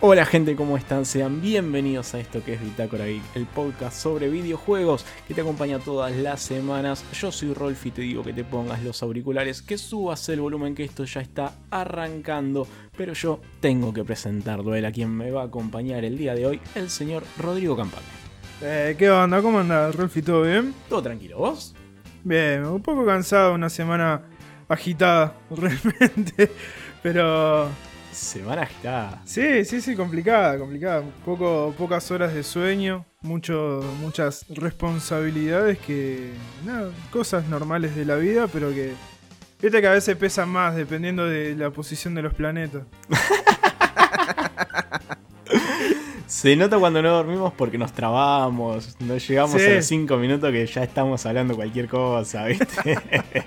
Hola gente, ¿cómo están? Sean bienvenidos a esto que es Bitácora Geek, el podcast sobre videojuegos que te acompaña todas las semanas. Yo soy Rolf y te digo que te pongas los auriculares, que subas el volumen, que esto ya está arrancando. Pero yo tengo que presentarlo, él a quien me va a acompañar el día de hoy, el señor Rodrigo Campana. Eh, ¿Qué onda? ¿Cómo anda, Rolfi? ¿Todo bien? ¿Todo tranquilo? ¿Vos? Bien, un poco cansado, una semana agitada, realmente. Pero Semana agitada. sí, sí, sí, complicada, complicada. Poco, pocas horas de sueño, mucho, muchas responsabilidades que. Nada, cosas normales de la vida, pero que. Viste que a veces pesan más dependiendo de la posición de los planetas. Se nota cuando no dormimos porque nos trabamos, no llegamos Sí. a los 5 minutos que ya estamos hablando cualquier cosa, ¿viste?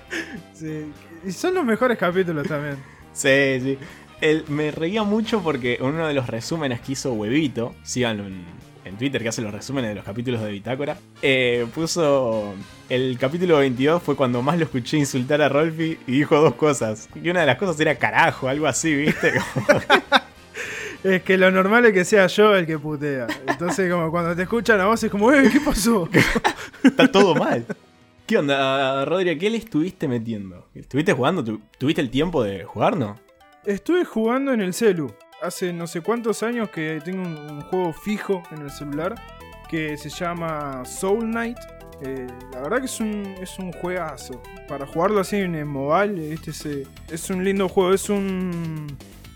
Sí, y son los mejores capítulos también. Sí, sí. El- me reía mucho porque en uno de los resúmenes que hizo Huevito, síganlo en, en Twitter que hace los resúmenes de los capítulos de Bitácora, eh, puso el capítulo 22 fue cuando más lo escuché insultar a Rolfi y dijo dos cosas. Y una de las cosas era carajo, algo así, ¿viste? Es que lo normal es que sea yo el que putea. Entonces, como cuando te escuchan a vos es como, "Eh, ¿qué pasó? Está todo mal. ¿Qué onda, Rodri? ¿Qué le estuviste metiendo? ¿Estuviste jugando? ¿Tu- ¿Tuviste el tiempo de jugar, no? Estuve jugando en el celu. Hace no sé cuántos años que tengo un, juego fijo en el celular que se llama Soul Knight. Eh, la verdad que es un, es un juegazo. Para jugarlo así en el mobile, este es, eh, es un lindo juego. Es un.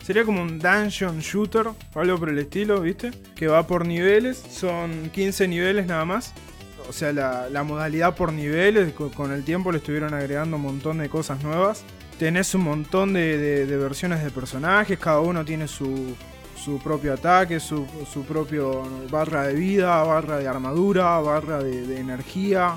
Sería como un dungeon shooter o algo por el estilo, ¿viste? Que va por niveles. Son 15 niveles nada más. O sea, la, la modalidad por niveles. co- Con el tiempo le estuvieron agregando un montón de cosas nuevas. Tenés un montón de, de- versiones de personajes, cada uno tiene su, su propio ataque, su, su propio barra de vida, barra de armadura, barra de energía.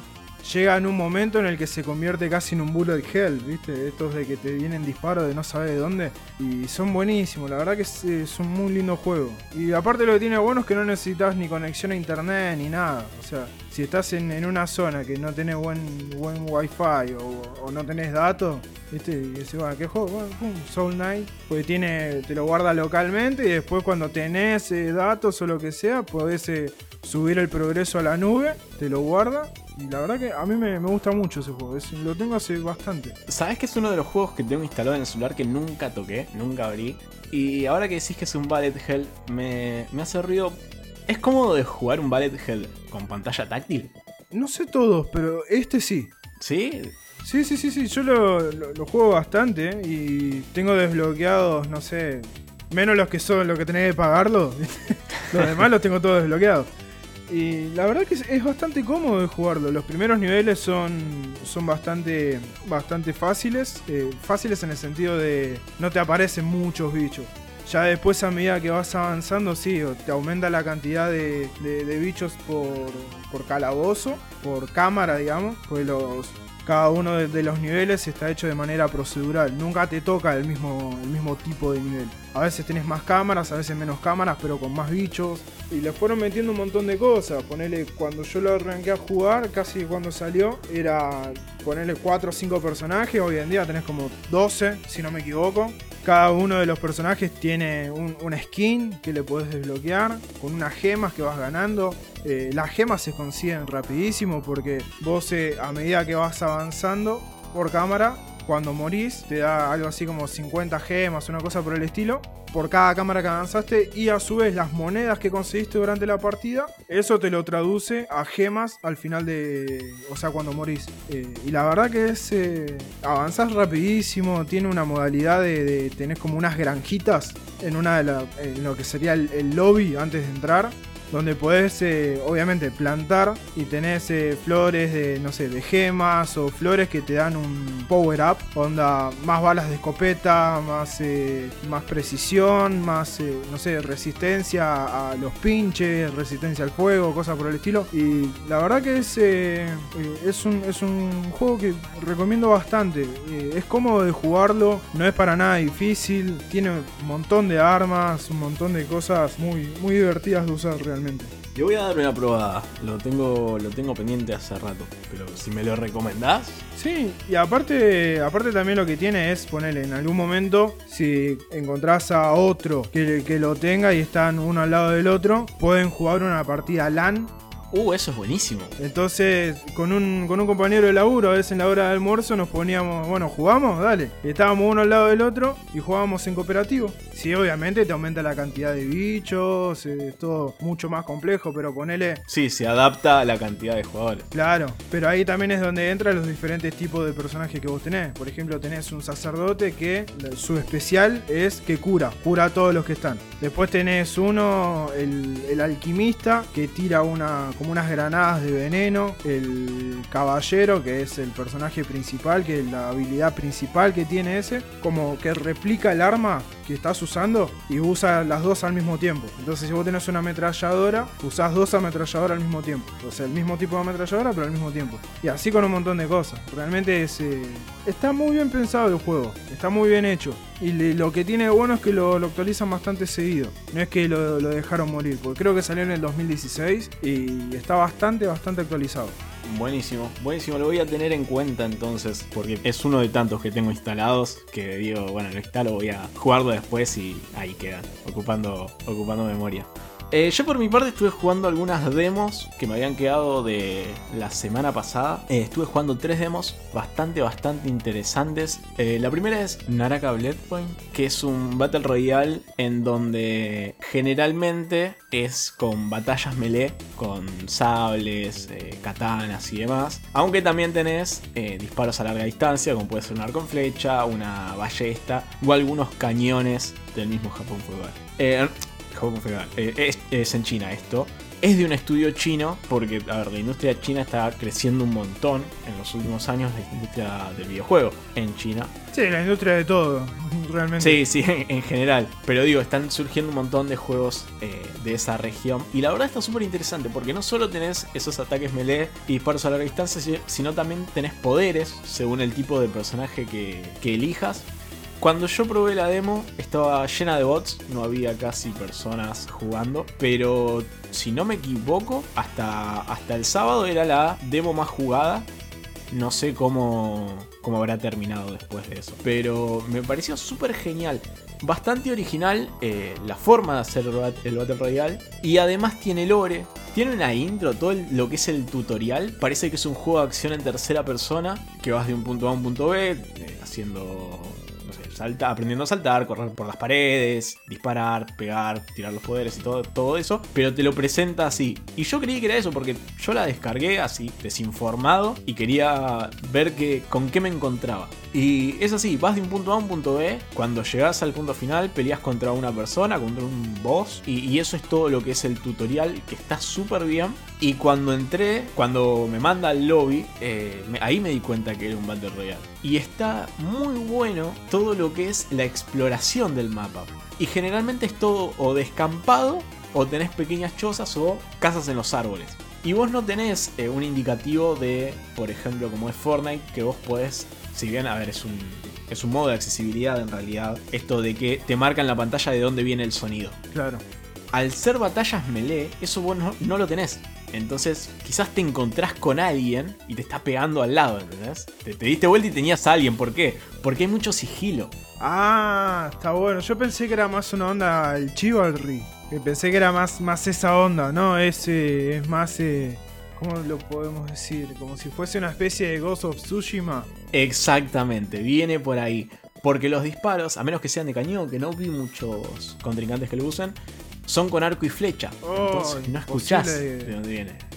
Llega en un momento en el que se convierte casi en un bullet hell, ¿viste? Estos de que te vienen disparos de no saber de dónde. Y son buenísimos, la verdad que es, un muy lindo juego. Y aparte lo que tiene bueno es que no necesitas ni conexión a internet ni nada. O sea, si estás en, una zona que no tenés buen, buen wifi o, o no tenés datos, ¿viste? Y decís, bueno, ¿qué juego? Bueno, pum, Soul Knight. Pues tiene, te lo guarda localmente y después cuando tenés eh, datos o lo que sea, podés eh, subir el progreso a la nube, te lo guarda. Y la verdad que a mí me, me gusta mucho ese juego, es- lo tengo hace bastante. ¿Sabes que es uno de los juegos que tengo instalado en el celular que nunca toqué, nunca abrí? Y ahora que decís que es un Ballet Hell, me, me hace ruido. ¿Es cómodo de jugar un Ballet Hell con pantalla táctil? No sé todos, pero este sí. ¿Sí? Sí, sí, sí, sí, yo lo, lo- lo juego bastante ¿eh? y tengo desbloqueados, no sé, menos los que son los que tenés que pagarlo. los demás los tengo todos desbloqueados. Y la verdad que es, bastante cómodo jugarlo. Los primeros niveles son, son bastante, bastante fáciles. eh, fáciles en el sentido de no te aparecen muchos bichos. Ya después a medida que vas avanzando, sí, te aumenta la cantidad de, bichos por, por calabozo, por cámara, digamos. Pues los, cada uno de, de los niveles está hecho de manera procedural. Nunca te toca el mismo, el mismo tipo de nivel. A veces tenés más cámaras, a veces menos cámaras, pero con más bichos. Y le fueron metiendo un montón de cosas. Ponele, cuando yo lo arranqué a jugar, casi cuando salió, era ponerle 4 o 5 personajes. Hoy en día tenés como 12, si no me equivoco. Cada uno de los personajes tiene un- una skin que le podés desbloquear con unas gemas que vas ganando. Eh, las gemas se consiguen rapidísimo porque vos eh, a medida que vas avanzando por cámara, cuando morís te da algo así como 50 gemas, una cosa por el estilo, por cada cámara que avanzaste y a su vez las monedas que conseguiste durante la partida, eso te lo traduce a gemas al final de, o sea, cuando morís. Eh, y la verdad que es, eh, avanzás rapidísimo, tiene una modalidad de, de tenés como unas granjitas en una de la, en lo que sería el, el lobby antes de entrar donde podés eh, obviamente plantar y tenés eh, flores de, no sé, de gemas o flores que te dan un power up, onda más balas de escopeta, más, eh, más precisión, más, eh, no sé, resistencia a los pinches, resistencia al fuego, cosas por el estilo. Y la verdad que es, es, un, es un juego que recomiendo bastante. Es cómodo de jugarlo, no es para nada difícil, tiene un montón de armas, un montón de cosas muy, muy divertidas de usar realmente. Le voy a dar una probada. Lo tengo, lo tengo pendiente hace rato. Pero si me lo recomendás. Sí, y aparte, aparte también lo que tiene es ponerle en algún momento, si encontrás a otro que, que lo tenga y están uno al lado del otro, pueden jugar una partida LAN Uh, eso es buenísimo. Entonces, con un, con un compañero de laburo, a veces en la hora de almuerzo nos poníamos, bueno, jugamos, dale. estábamos uno al lado del otro y jugábamos en cooperativo. Sí, obviamente te aumenta la cantidad de bichos, es todo mucho más complejo, pero ponele. Sí, se adapta a la cantidad de jugadores. Claro, pero ahí también es donde entran los diferentes tipos de personajes que vos tenés. Por ejemplo, tenés un sacerdote que su especial es que cura, cura a todos los que están. Después tenés uno, el, el alquimista, que tira una como unas granadas de veneno. El caballero, que es el personaje principal, que es la habilidad principal que tiene ese, como que replica el arma que estás usando y usa las dos al mismo tiempo. Entonces, si vos tenés una ametralladora, usás dos ametralladoras al mismo tiempo. O sea, el mismo tipo de ametralladora, pero al mismo tiempo. Y así con un montón de cosas. Realmente es, eh, está muy bien pensado el juego. Está muy bien hecho. Y lo que tiene bueno es que lo, actualizan bastante seguido. No es que lo, lo dejaron morir, porque creo que salió en el 2016 y está bastante, bastante actualizado. Buenísimo, buenísimo, lo voy a tener en cuenta entonces, porque es uno de tantos que tengo instalados que digo, bueno, lo instalo, voy a jugarlo después y ahí quedan, ocupando, ocupando memoria. Eh, yo por mi parte estuve jugando algunas demos que me habían quedado de la semana pasada. Eh, estuve jugando tres demos bastante, bastante interesantes. Eh, la primera es Naraka Bloodpoint, que es un Battle Royale en donde generalmente es con batallas melee, con sables, katanas y demás. Aunque también tenés disparos a larga distancia, como puede ser un arco en flecha, una ballesta o algunos cañones del mismo Japón Feudal. Eh, es, en China esto. Es de un estudio chino, porque, a ver, la industria china está creciendo un montón en los últimos años, la industria del videojuego en China. Sí, la industria de todo, realmente. Sí, sí, en, general. Pero digo, están surgiendo un montón de juegos eh, de esa región. Y la verdad está súper interesante, porque no solo tenés esos ataques melee y disparos a larga distancia, sino también tenés poderes según el tipo de personaje que, que elijas. Cuando yo probé la demo estaba llena de bots, no había casi personas jugando, pero si no me equivoco, hasta, hasta el sábado era la demo más jugada. No sé cómo, cómo habrá terminado después de eso, pero me pareció súper genial. Bastante original eh, la forma de hacer el Battle Royale y además tiene lore, tiene una intro, todo lo que es el tutorial. Parece que es un juego de acción en tercera persona, que vas de un punto A a un punto B, eh, haciendo aprendiendo a saltar, correr por las paredes, disparar, pegar, tirar los poderes y todo, todo eso, pero te lo presenta así. Y yo creí que era eso porque yo la descargué así, desinformado, y quería ver que, con qué me encontraba. Y es así, vas de un punto A a un punto B, cuando llegas al punto final peleas contra una persona, contra un boss, y, eso es todo lo que es el tutorial, que está súper bien. Y cuando entré, cuando me manda al lobby, eh, ahí me di cuenta que era un Battle Royale. Y está muy bueno todo lo que es la exploración del mapa. Y generalmente es todo o descampado, o tenés pequeñas chozas o casas en los árboles. Y vos no tenés eh, un indicativo de, por ejemplo, como es Fortnite, que vos podés si bien, a ver, es un, es un modo de accesibilidad en realidad, esto de que te marca en la pantalla de dónde viene el sonido. Claro. Al ser batallas melee, eso vos no, lo tenés. Entonces, quizás te encontrás con alguien y te está pegando al lado, ¿entendés? Te, te, diste vuelta y tenías a alguien. ¿Por qué? Porque hay mucho sigilo. Ah, está bueno. Yo pensé que era más una onda el chivalry. Pensé que era más, más esa onda, ¿no? Es, es más. Eh, ¿Cómo lo podemos decir? Como si fuese una especie de Ghost of Tsushima. Exactamente, viene por ahí. Porque los disparos, a menos que sean de cañón, que no vi muchos contrincantes que lo usen, son con arco y flecha. Entonces no escuchás de dónde viene.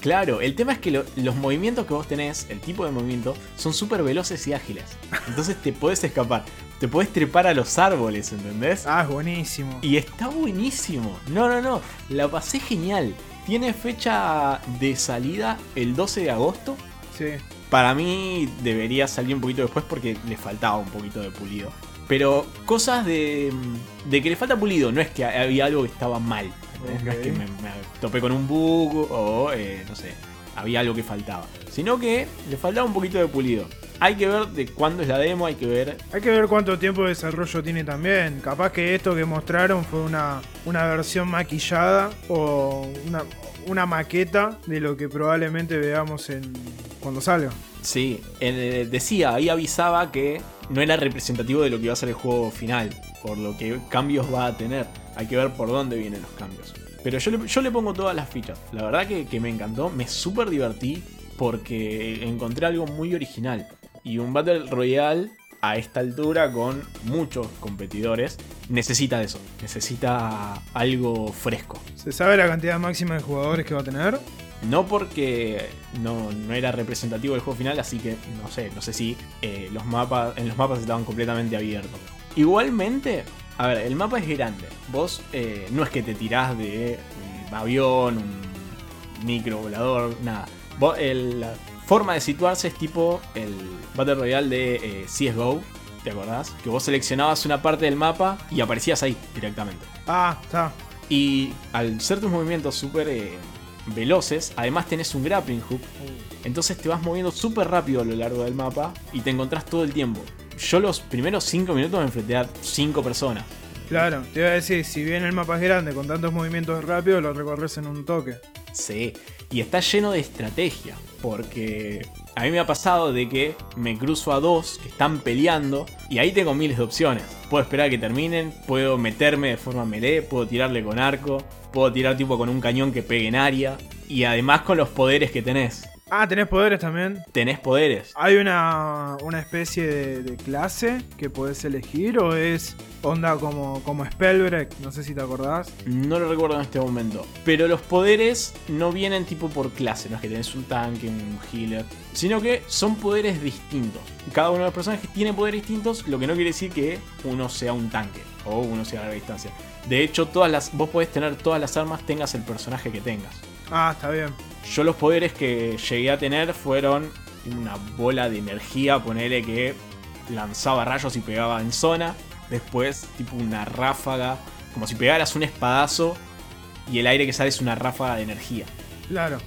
Claro, el tema es que los movimientos que vos tenés, el tipo de movimiento, son súper veloces y ágiles. Entonces te podés escapar. Te podés trepar a los árboles, ¿entendés? Ah, es buenísimo. Y está buenísimo. No, no, no. La pasé genial. Tiene fecha de salida el 12 de agosto. Sí. Para mí debería salir un poquito después porque le faltaba un poquito de pulido. Pero cosas de, de que le falta pulido, no es que había algo que estaba mal. No es que me, topé con un bug o, eh, no sé, había algo que faltaba. Sino que le faltaba un poquito de pulido. Hay que ver de cuándo es la demo, hay que ver. Hay que ver cuánto tiempo de desarrollo tiene también. Capaz que esto que mostraron fue una, una versión maquillada o una, una maqueta de lo que probablemente veamos en cuando salga. Sí, eh, decía, ahí avisaba que no era representativo de lo que iba a ser el juego final, por lo que cambios va a tener. Hay que ver por dónde vienen los cambios. Pero yo le, yo le pongo todas las fichas. La verdad que, que me encantó, me súper divertí porque encontré algo muy original. Y un Battle Royale a esta altura con muchos competidores necesita eso, necesita algo fresco. ¿Se sabe la cantidad máxima de jugadores que va a tener? No porque no, no era representativo del juego final, así que no sé, no sé si eh, los mapas, en los mapas estaban completamente abiertos. Igualmente, a ver, el mapa es grande. Vos eh, no es que te tirás de un avión, un micro volador, nada. Vos, el- forma de situarse es tipo el Battle Royale de eh, CSGO, ¿te acordás? Que vos seleccionabas una parte del mapa y aparecías ahí directamente. Ah, está. Y al ser tus movimientos súper eh, veloces, además tenés un grappling hook. Entonces te vas moviendo súper rápido a lo largo del mapa y te encontrás todo el tiempo. Yo los primeros 5 minutos me enfrenté a 5 personas. Claro, te iba a decir, si bien el mapa es grande con tantos movimientos rápidos, lo recorres en un toque. Sí, y está lleno de estrategia. Porque a mí me ha pasado de que me cruzo a dos que están peleando y ahí tengo miles de opciones. Puedo esperar a que terminen, puedo meterme de forma melee, puedo tirarle con arco, puedo tirar tipo con un cañón que pegue en área. Y además con los poderes que tenés. Ah, ¿tenés poderes también? Tenés poderes. ¿Hay una, una especie de, de clase que podés elegir o es onda como, como Spellbreak? No sé si te acordás. No lo recuerdo en este momento. Pero los poderes no vienen tipo por clase, no es que tenés un tanque, un healer, sino que son poderes distintos. Cada uno de los personajes tiene poderes distintos, lo que no quiere decir que uno sea un tanque o uno sea a larga distancia. De hecho, todas las, vos podés tener todas las armas, tengas el personaje que tengas. Ah, está bien. Yo los poderes que llegué a tener fueron una bola de energía, ponele que lanzaba rayos y pegaba en zona. Después, tipo una ráfaga, como si pegaras un espadazo y el aire que sale es una ráfaga de energía. Claro.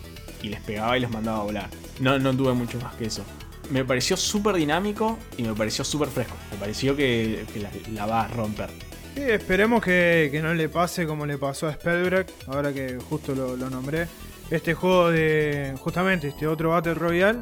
Y les pegaba y los mandaba a volar. No, no tuve mucho más que eso. Me pareció súper dinámico y me pareció súper fresco. Me pareció que, que la, la va a romper. Sí, esperemos que, no le pase como le pasó a Spellbreak, ahora que justo lo, nombré. Este juego de, justamente, este otro Battle Royale,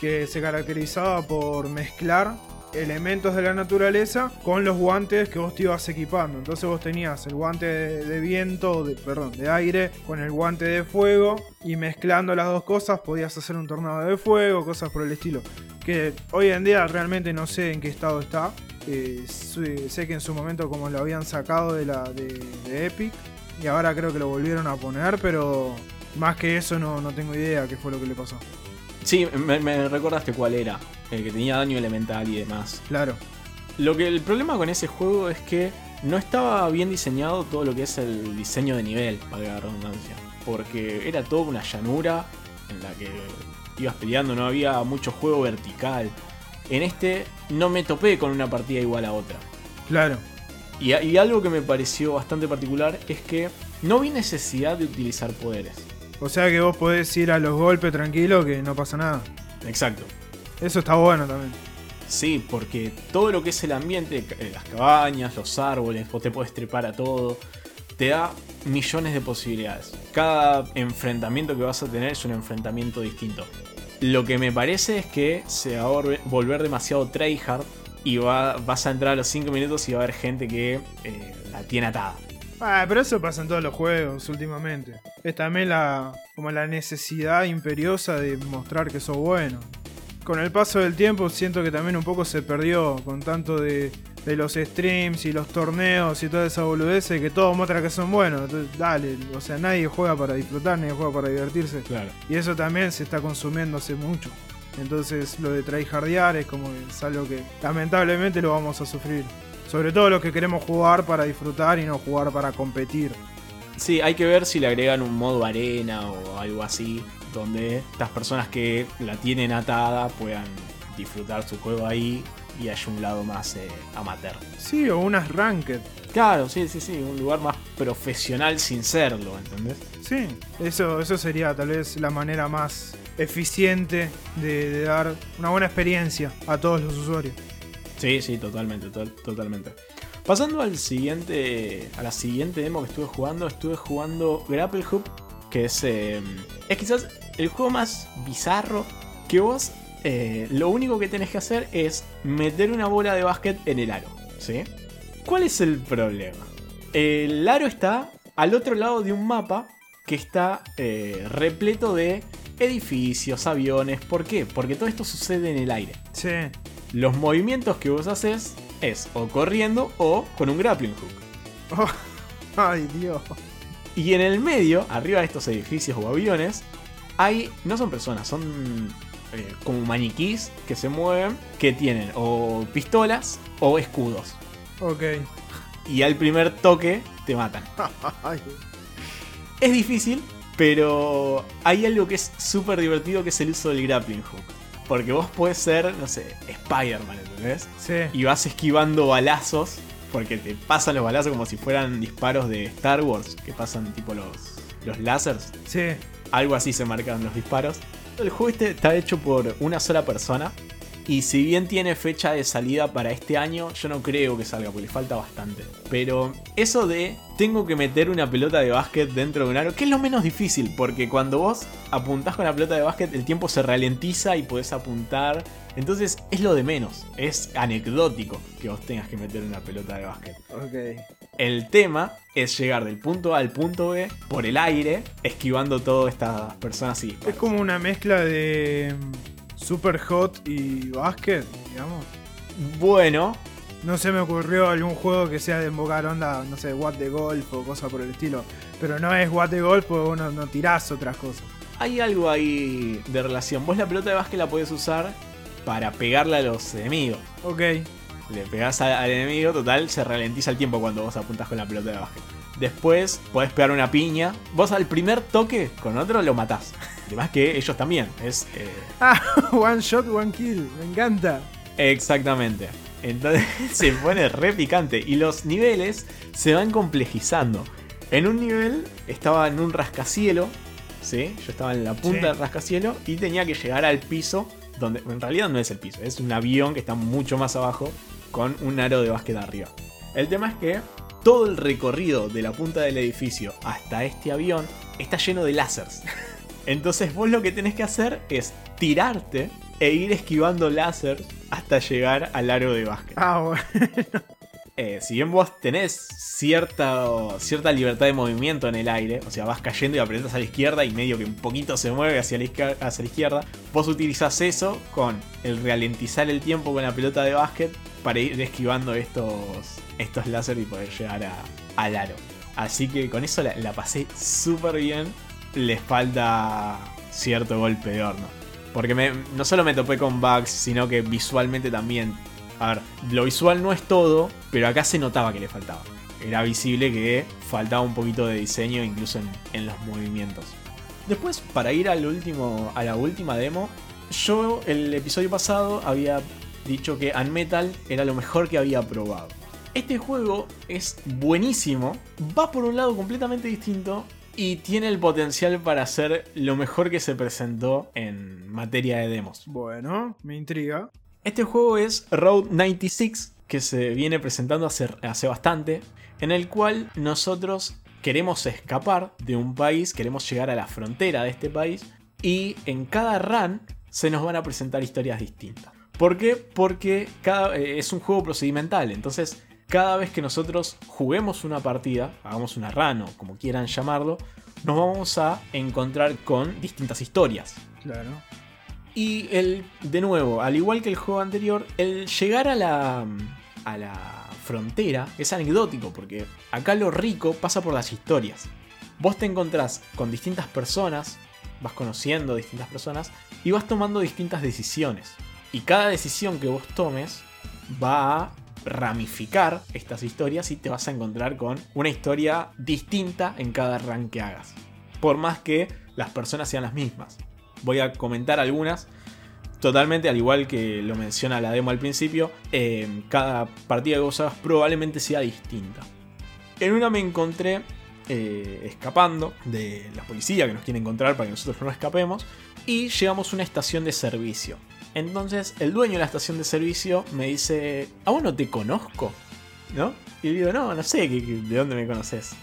que se caracterizaba por mezclar elementos de la naturaleza con los guantes que vos te ibas equipando. Entonces vos tenías el guante de, de viento, de, perdón, de aire, con el guante de fuego, y mezclando las dos cosas podías hacer un tornado de fuego, cosas por el estilo. Que hoy en día realmente no sé en qué estado está. Eh, sé que en su momento como lo habían sacado de la de, de Epic y ahora creo que lo volvieron a poner, pero más que eso no, no tengo idea qué fue lo que le pasó. Sí, me, me recordaste cuál era. El que tenía daño elemental y demás. Claro. Lo que el problema con ese juego es que no estaba bien diseñado todo lo que es el diseño de nivel, valga la redundancia. Porque era toda una llanura en la que ibas peleando, no había mucho juego vertical. En este no me topé con una partida igual a otra. Claro. Y, y algo que me pareció bastante particular es que no vi necesidad de utilizar poderes. O sea que vos podés ir a los golpes tranquilo que no pasa nada. Exacto. Eso está bueno también. Sí, porque todo lo que es el ambiente, eh, las cabañas, los árboles, vos te podés trepar a todo, te da millones de posibilidades. Cada enfrentamiento que vas a tener es un enfrentamiento distinto. Lo que me parece es que se va a volver- demasiado tryhard y va- vas a entrar a los 5 minutos y va a haber gente que eh, la tiene atada. Ah, pero eso pasa en todos los juegos últimamente. Es también la, como la necesidad imperiosa de mostrar que sos bueno. Con el paso del tiempo siento que también un poco se perdió con tanto de, de los streams y los torneos y toda esa boludez que todo muestra que son buenos. Entonces, dale, o sea, nadie juega para disfrutar, nadie juega para divertirse. Claro. Y eso también se está consumiendo hace mucho. Entonces lo de tryhardear es como que es algo que lamentablemente lo vamos a sufrir. Sobre todo los que queremos jugar para disfrutar y no jugar para competir. Sí, hay que ver si le agregan un modo arena o algo así, donde estas personas que la tienen atada puedan disfrutar su juego ahí y haya un lado más eh, amateur. Sí, o unas ranked. Claro, sí, sí, sí, un lugar más profesional sin serlo, ¿entendés? Sí, eso, eso sería tal vez la manera más eficiente de, de dar una buena experiencia a todos los usuarios. Sí, sí, totalmente, to- totalmente. Pasando al siguiente, a la siguiente demo que estuve jugando, estuve jugando Grapple Hoop, que es, eh, es quizás el juego más bizarro que vos eh, lo único que tenés que hacer es meter una bola de básquet en el aro, ¿sí? ¿Cuál es el problema? El aro está al otro lado de un mapa que está eh, repleto de edificios, aviones. ¿Por qué? Porque todo esto sucede en el aire. Sí. Los movimientos que vos haces es o corriendo o con un grappling hook. Oh, ay, Dios. Y en el medio, arriba de estos edificios o aviones, hay. No son personas, son eh, como maniquís que se mueven, que tienen o pistolas o escudos. Ok. Y al primer toque te matan. Es difícil, pero hay algo que es súper divertido que es el uso del grappling hook. Porque vos puedes ser, no sé, Spider-Man, ¿entendés? sí. y vas esquivando balazos, porque te pasan los balazos como si fueran disparos de Star Wars, que pasan tipo los, los lásers. Sí. Algo así se marcan los disparos. El juego este está hecho por una sola persona. Y si bien tiene fecha de salida para este año, yo no creo que salga, porque le falta bastante. Pero eso de tengo que meter una pelota de básquet dentro de un aro, que es lo menos difícil, porque cuando vos apuntás con la pelota de básquet, el tiempo se ralentiza y podés apuntar. Entonces es lo de menos, es anecdótico que vos tengas que meter una pelota de básquet. Ok. El tema es llegar del punto A al punto B por el aire, esquivando todas estas personas y Es como una mezcla de mm, Super Hot y básquet, digamos. Bueno, No se me ocurrió algún juego que sea de invocar onda, no sé, What de Golf o cosa por el estilo. Pero no es What de Golf porque uno no tirás otras cosas. hay algo ahí de relación. Vos la pelota de básquet la podés usar para pegarle a los enemigos. Ok. Le pegás al enemigo, total, se ralentiza el tiempo cuando vos apuntás con la pelota de básquet. Después podés pegar una piña. Vos al primer toque con otro lo matás. Además que ellos también. Es eh, Ah, one shot, one kill. Me encanta. Exactamente. Entonces se pone re picante. Y los niveles se van complejizando. En un nivel estaba en un rascacielo. ¿Sí? Yo estaba en la punta Sí. del rascacielo y tenía que llegar al piso. Donde en realidad no es el piso, es un avión que está mucho más abajo. Con un aro de básquet arriba. El tema es que todo el recorrido de la punta del edificio hasta este avión está lleno de láseres. Entonces vos lo que tenés que hacer es tirarte e ir esquivando láser hasta llegar al aro de básquet. Ah, bueno. Eh, si bien vos tenés cierta, cierta libertad de movimiento en el aire, o sea, vas cayendo y apretas a la izquierda y medio que un poquito se mueve hacia la, hacia la izquierda, vos utilizás eso con el ralentizar el tiempo con la pelota de básquet para ir esquivando estos, estos láser y poder llegar a- al aro. Así que con eso la, pasé súper bien. Les falta cierto golpe de horno. Porque no solo me topé con bugs, sino que visualmente también. A ver, lo visual no es todo, pero acá se notaba que le faltaba. Era visible que faltaba un poquito de diseño incluso en, los movimientos. Después, para ir al último, a la última demo, yo el episodio pasado había dicho que Unmetal era lo mejor que había probado. Este juego es buenísimo, va por un lado completamente distinto y tiene el potencial para ser lo mejor que se presentó en materia de demos. Bueno, me intriga. Este juego es Road 96, que se viene presentando hace, bastante, en el cual nosotros queremos escapar de un país, queremos llegar a la frontera de este país, y en cada run se nos van a presentar historias distintas. ¿Por qué? Porque eh, es un juego procedimental, entonces cada vez que nosotros juguemos una partida, hagamos una run o como quieran llamarlo, nos vamos a encontrar con distintas historias. Claro. Y el, de nuevo, al igual que el juego anterior, el llegar a la, a la frontera es anecdótico, porque acá lo rico pasa por las historias. Vos te encontrás con distintas personas, vas conociendo distintas personas y vas tomando distintas decisiones. Y cada decisión que vos tomes va a ramificar estas historias y te vas a encontrar con una historia distinta en cada run que hagas. Por más que las personas sean las mismas. Voy a comentar algunas. Totalmente, al igual que lo menciona la demo al principio, eh, cada partida que vos hagas probablemente sea distinta. En una me encontré eh, escapando de la policía que nos quiere encontrar para que nosotros no escapemos. y llegamos a una estación de servicio. Entonces el dueño de la estación de servicio me dice, ¿a vos no te conozco? ¿No? Y le digo, no, no sé ¿de dónde me conoces?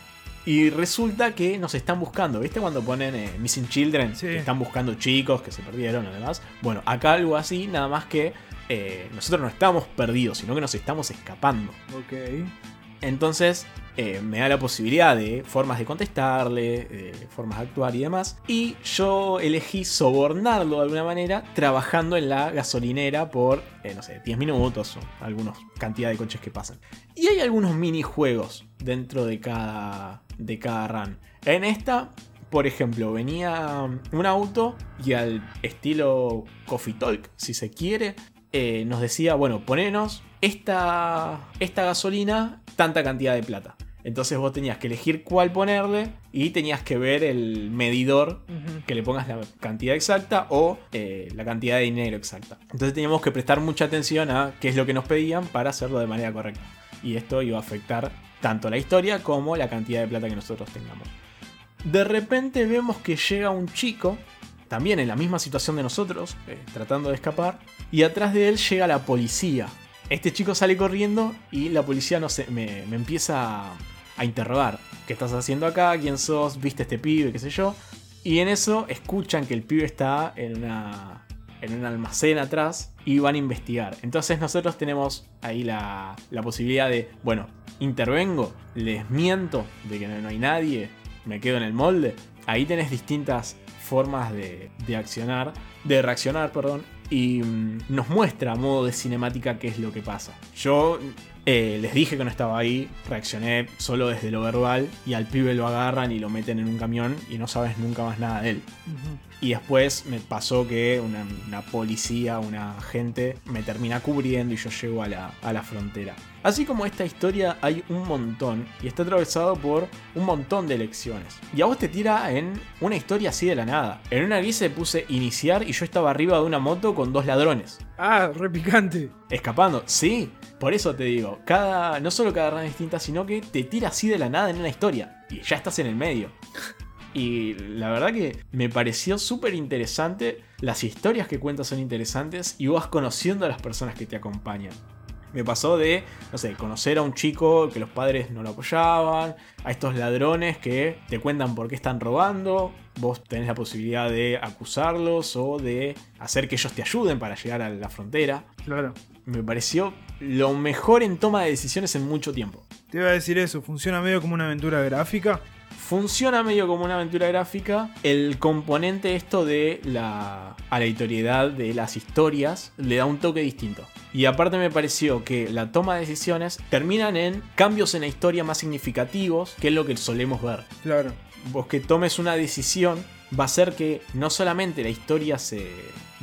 Y resulta que nos están buscando. ¿Viste cuando ponen eh, Missing Children? Sí. Que están buscando chicos que se perdieron y demás. Bueno, acá algo así, nada más que eh, nosotros no estamos perdidos, sino que nos estamos escapando. Ok. Entonces eh, me da la posibilidad de formas de contestarle, de formas de actuar y demás. Y yo elegí sobornarlo de alguna manera trabajando en la gasolinera por, eh, no sé, 10 minutos o alguna cantidad de coches que pasan. Y hay algunos minijuegos dentro de cada, de cada run. En esta, por ejemplo, venía un auto y al estilo Coffee Talk, si se quiere, eh, nos decía, bueno, ponenos esta, esta gasolina, tanta cantidad de plata. Entonces vos tenías que elegir cuál ponerle y tenías que ver el medidor que le pongas la cantidad exacta o eh, la cantidad de dinero exacta. Entonces teníamos que prestar mucha atención a qué es lo que nos pedían para hacerlo de manera correcta. Y esto iba a afectar tanto la historia como la cantidad de plata que nosotros tengamos. De repente vemos que llega un chico, también en la misma situación de nosotros, eh, tratando de escapar, y atrás de él llega la policía. Este chico sale corriendo y la policía no me, empieza a, interrogar. ¿Qué estás haciendo acá? ¿Quién sos? ¿Viste este pibe? ¿Qué sé yo? Y en eso escuchan que el pibe está. En un almacén atrás y van a investigar. Entonces nosotros tenemos ahí la, la posibilidad de, bueno, intervengo, les miento de que no, no hay nadie, me quedo en el molde. Ahí tenés distintas formas de, de accionar, de reaccionar, perdón, y mm, nos muestra a modo de cinemática qué es lo que pasa. Yo eh, les dije que no estaba ahí, reaccioné solo desde lo verbal y al pibe lo agarran y lo meten en un camión y no sabes nunca más nada de él. Y después me pasó que una, una policía, una agente, me termina cubriendo y yo llego a la, a la frontera. Así como esta historia hay un montón y está atravesado por un montón de lecciones. Y a vos te tira en una historia así de la nada. En una gris se puse iniciar y yo estaba arriba de una moto con dos ladrones. Ah, re picante. Escapando, sí, por eso te digo, cada, no solo cada es distinta, sino que te tira así de la nada en una historia. Y ya estás en el medio. Y la verdad que me pareció súper interesante. Las historias que cuentas son interesantes y vas conociendo a las personas que te acompañan. Me pasó de, no sé, conocer a un chico que los padres no lo apoyaban, a estos ladrones que te cuentan por qué están robando, vos tenés la posibilidad de acusarlos o de hacer que ellos te ayuden para llegar a la frontera. Claro. Me pareció lo mejor en toma de decisiones en mucho tiempo. Te iba a decir eso, funciona medio como una aventura gráfica. Funciona medio como una aventura gráfica. El componente esto de la aleatoriedad de las historias le da un toque distinto. Y aparte me pareció que la toma de decisiones terminan en cambios en la historia más significativos, que es lo que solemos ver. Claro. Vos que tomes una decisión va a hacer que no solamente la historia se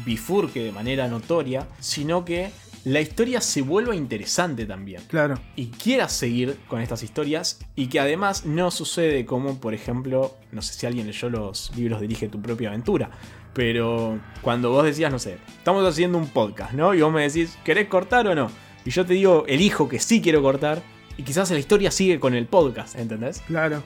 bifurque de manera notoria, sino que la historia se vuelva interesante también Claro. y quieras seguir con estas historias y que además no sucede como, por ejemplo, no sé si alguien leyó los libros Dirige tu propia aventura, pero cuando vos decías, no sé, estamos haciendo un podcast, ¿no? Y vos me decís, ¿querés cortar o no? Y yo te digo, elijo que sí quiero cortar y quizás la historia sigue con el podcast, ¿entendés? Claro.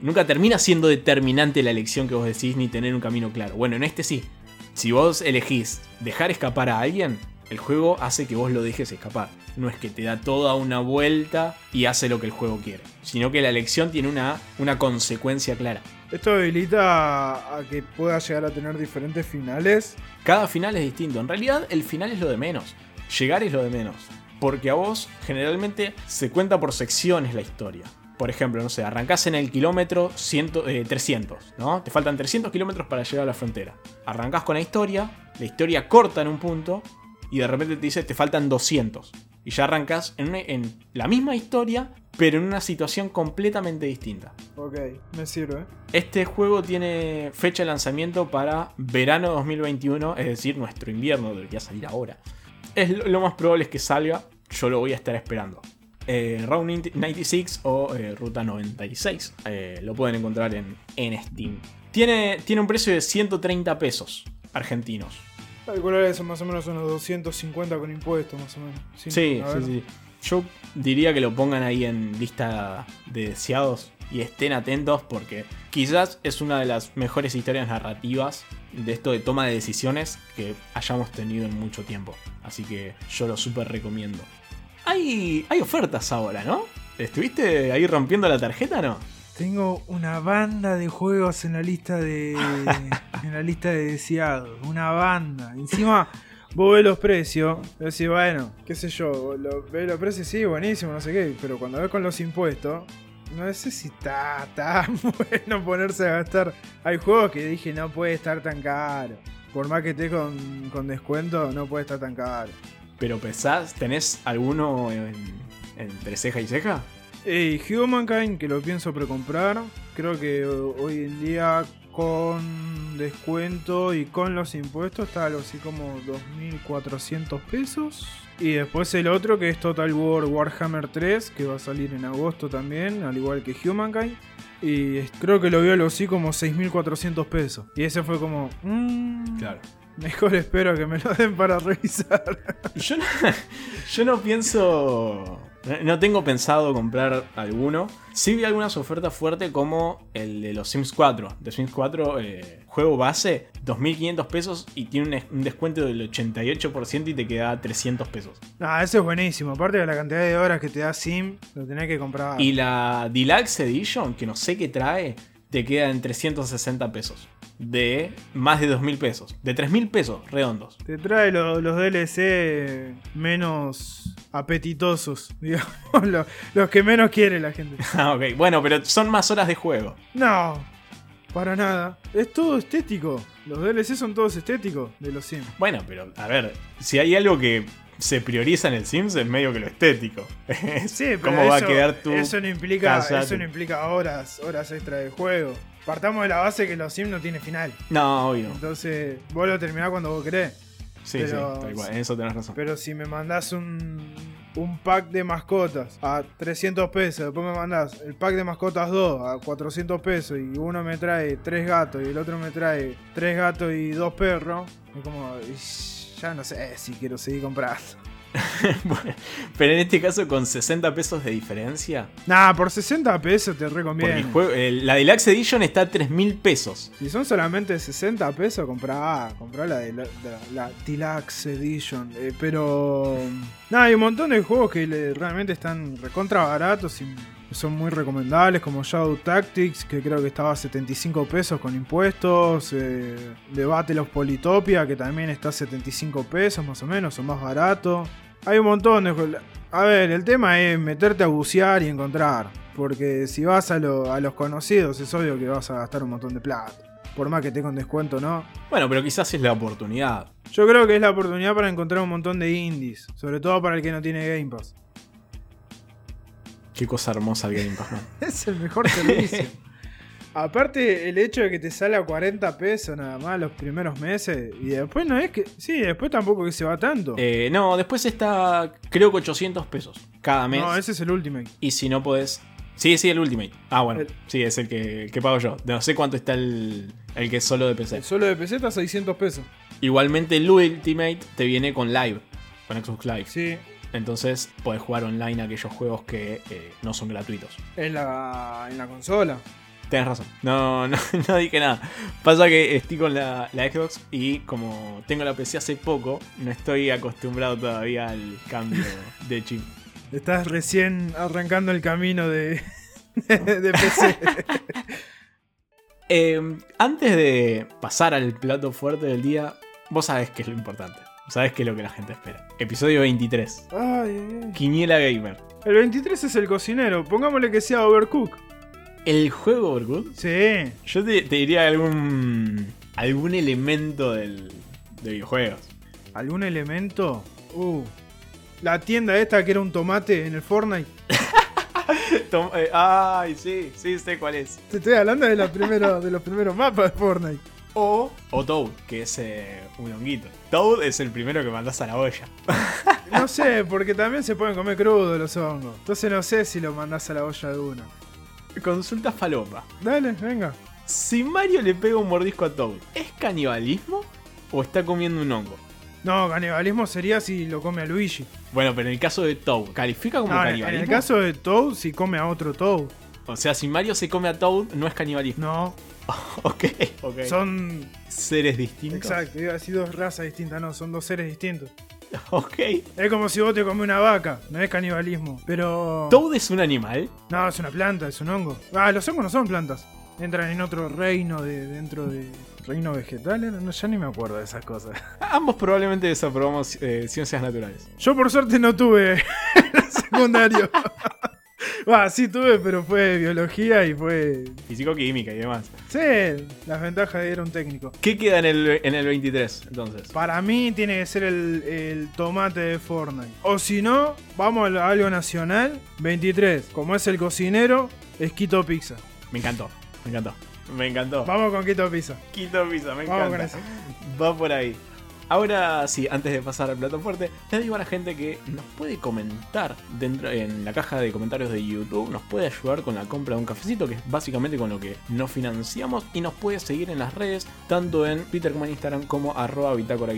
Nunca termina siendo determinante la elección que vos decís ni tener un camino claro. Bueno, en este sí. Si vos elegís dejar escapar a alguien, el juego hace que vos lo dejes escapar. No es que te da toda una vuelta y hace lo que el juego quiere, sino que la elección tiene una, una consecuencia clara. Esto habilita a, que pueda llegar a tener diferentes finales. Cada final es distinto. En realidad, el final es lo de menos. Llegar es lo de menos. Porque a vos, generalmente, se cuenta por secciones la historia. Por ejemplo, no sé, arrancás en el kilómetro 100, eh, 300, ¿no? Te faltan 300 kilómetros para llegar a la frontera. Arrancás con la historia, la historia corta en un punto, y de repente te dice te faltan 200. Y ya arrancás en, una- en la misma historia, pero en una situación completamente distinta. Ok, me sirve. Este juego tiene fecha de lanzamiento para verano 2021, es decir, nuestro invierno, debería salir ahora. Es lo, lo más probable es que salga, yo lo voy a estar esperando. Eh, Round 96 o eh, Ruta 96, eh, lo pueden encontrar en, en Steam. Tiene, tiene un precio de 130 pesos argentinos. Calcular eso más o menos unos 250 con impuestos, más o menos. Sí, sí, sí. Yo diría que lo pongan ahí en lista de deseados y estén atentos porque quizás es una de las mejores historias narrativas de esto de toma de decisiones que hayamos tenido en mucho tiempo. Así que yo lo súper recomiendo. Hay, hay ofertas ahora, ¿no? ¿Estuviste ahí rompiendo la tarjeta no? Tengo una banda de juegos en la lista de. en la lista de deseados. Una banda. Encima, vos ves los precios. Decís, bueno, qué sé yo. Lo, ves los precios, sí, buenísimo, no sé qué. Pero cuando ves con los impuestos. No sé si está tan bueno ponerse a gastar. Hay juegos que dije no puede estar tan caro. Por más que esté con, con descuento, no puede estar tan caro. Pero pesás, ¿tenés alguno en, entre ceja y ceja? Hey, Humankind, que lo pienso precomprar. Creo que hoy en día con descuento y con los impuestos está algo así como 2.400 pesos. Y después el otro que es Total War Warhammer 3, que va a salir en agosto también, al igual que Humankind. Y creo que lo vio algo así como 6.400 pesos. Y ese fue como... Mmm, Claro. Mejor espero que me lo den para revisar. Yo no, yo no pienso. No tengo pensado comprar alguno. Sí vi algunas ofertas fuertes como el de los Sims 4. De Sims 4, eh, juego base, 2.500 pesos y tiene un, descuento del 88% y te queda 300 pesos. Ah, eso es buenísimo. Aparte de la cantidad de horas que te da Sim, lo tenés que comprar. Y la Deluxe Edition, que no sé qué trae, te queda en 360 pesos. De más de 2.000 pesos. De 3.000 pesos redondos. Te trae lo- los DLC menos apetitosos, digamos. Los, los que menos quiere la gente. Ah, ok. Bueno, pero son más horas de juego. No, para nada. Es todo estético. Los DLC son todos estéticos de los Sims. Bueno, pero a ver, si hay algo que se prioriza en el Sims es medio que lo estético. Sí, pero ¿Cómo va a eso- quedar tu eso no implica, casa, eso no implica horas, horas extra de juego. Partamos de la base que los Sims no tiene final. No, obvio. Entonces, vos lo terminás cuando vos querés. Sí, pero- sí, tal cual. En eso tenés razón. Pero si me mandás un, un pack de mascotas a 300 pesos, después me mandás el pack de mascotas 2 a 400 pesos y uno me trae 3 gatos y el otro me trae 3 gatos y 2 perros, es como, ish, ya no sé si quiero seguir comprando. Pero en este caso, con 60 pesos de diferencia. Nah, por 60 pesos te recomiendo. el juego- el- la Deluxe Edition está a 3.000 pesos. Si son solamente 60 pesos, comprá, comprá la de la, de la Deluxe Edition. Eh, pero. Nada, hay un montón de juegos que le- realmente están recontra baratos y son muy recomendables, como Shadow Tactics, que creo que estaba a 75 pesos con impuestos. Eh, The Battle of Polytopia, que también está a 75 pesos más o menos, o más barato. Hay un montón de. A ver, el tema es meterte a bucear y encontrar. Porque si vas a, lo- a los conocidos, es obvio que vas a gastar un montón de plata. Por más que esté con descuento, ¿no? Bueno, pero quizás es la oportunidad. Yo creo que es la oportunidad para encontrar un montón de indies. Sobre todo para el que no tiene Game Pass. Qué cosa hermosa el Game Pass. Es el mejor servicio. Aparte, el hecho de que te sale a 40 pesos nada más los primeros meses. Y después no es que. Sí, después tampoco que se va tanto. Eh, no, después está, creo que 800 pesos cada mes. no, ese es el Ultimate. Y si no podés. Sí, sí, el Ultimate. Ah, bueno. El- Sí, es el que, el que pago yo. No sé cuánto está el, el que es solo de PC. El solo de PC está a 600 pesos. Igualmente el Ultimate te viene con Live. Con Xbox Live. Sí. Entonces podés jugar online aquellos juegos que eh, no son gratuitos. En la, en la consola. Tenés razón. No, no, no dije nada. Pasa que estoy con la, la Xbox y como tengo la PC hace poco, no estoy acostumbrado todavía al cambio de chip. Estás recién arrancando el camino de, de PC. Eh, antes de pasar al plato fuerte del día, vos sabés qué es lo importante. Sabés qué es lo que la gente espera. Episodio 23. Ay, ay, ay. Quiniela Gamer. El 23 es el cocinero. Pongámosle que sea Overcook. ¿El juego Overcooked? Sí. Yo te, te diría algún. algún elemento del, de videojuegos. ¿Algún elemento? Uh. La tienda esta que era un tomate en el Fortnite. Tom- eh, ay, sí, sí sé cuál es. Te estoy hablando de, la primera, de los primeros mapas de Fortnite. O, o Toad, que es eh, un honguito. Toad es el primero que mandás a la olla. No sé, porque también se pueden comer crudos los hongos. Entonces no sé si lo mandás a la olla de una. Consulta falopa. Dale, venga. Si Mario le pega un mordisco a Toad, ¿es canibalismo o está comiendo un hongo? No, canibalismo sería si lo come a Luigi. Bueno, pero en el caso de Toad, ¿califica como No, en- en canibalismo? el caso de Toad, si come a otro Toad. O sea, si Mario se come a Toad, no es canibalismo. No, ok, ok. son. seres distintos. Exacto, iba a decir dos razas distintas, no, son dos seres distintos. Ok. Es como si vos te comes una vaca, no es canibalismo. Pero. ¿Toad es un animal? No, es una planta, es un hongo. Ah, los hongos no son plantas. Entran en otro reino de dentro de. ¿Reino vegetal? No, ya ni me acuerdo de esas cosas. Ambos probablemente desaprobamos eh, ciencias naturales. Yo por suerte no tuve el secundario. Va, sí tuve, pero fue biología y fue. Físico-química y demás. Sí, las ventajas de ir a un técnico. ¿Qué queda en el, en el 23 entonces? Para mí tiene que ser el, el tomate de Fortnite. O si no, vamos a algo nacional. 23. Como es el cocinero, es Quito Pizza. Me encantó, me encantó. Me encantó. Vamos con Quito Pizza. Quito pizza, me Vamos con encanta. eso. Va por ahí. Ahora sí, antes de pasar al plato fuerte, le digo a la gente que nos puede comentar dentro en la caja de comentarios de YouTube, nos puede ayudar con la compra de un cafecito, que es básicamente con lo que nos financiamos, y nos puede seguir en las redes, tanto en Twitter como Instagram, como arroba bitácora.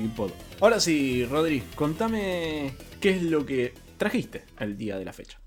Ahora sí, Rodri, contame qué es lo que trajiste el día de la fecha.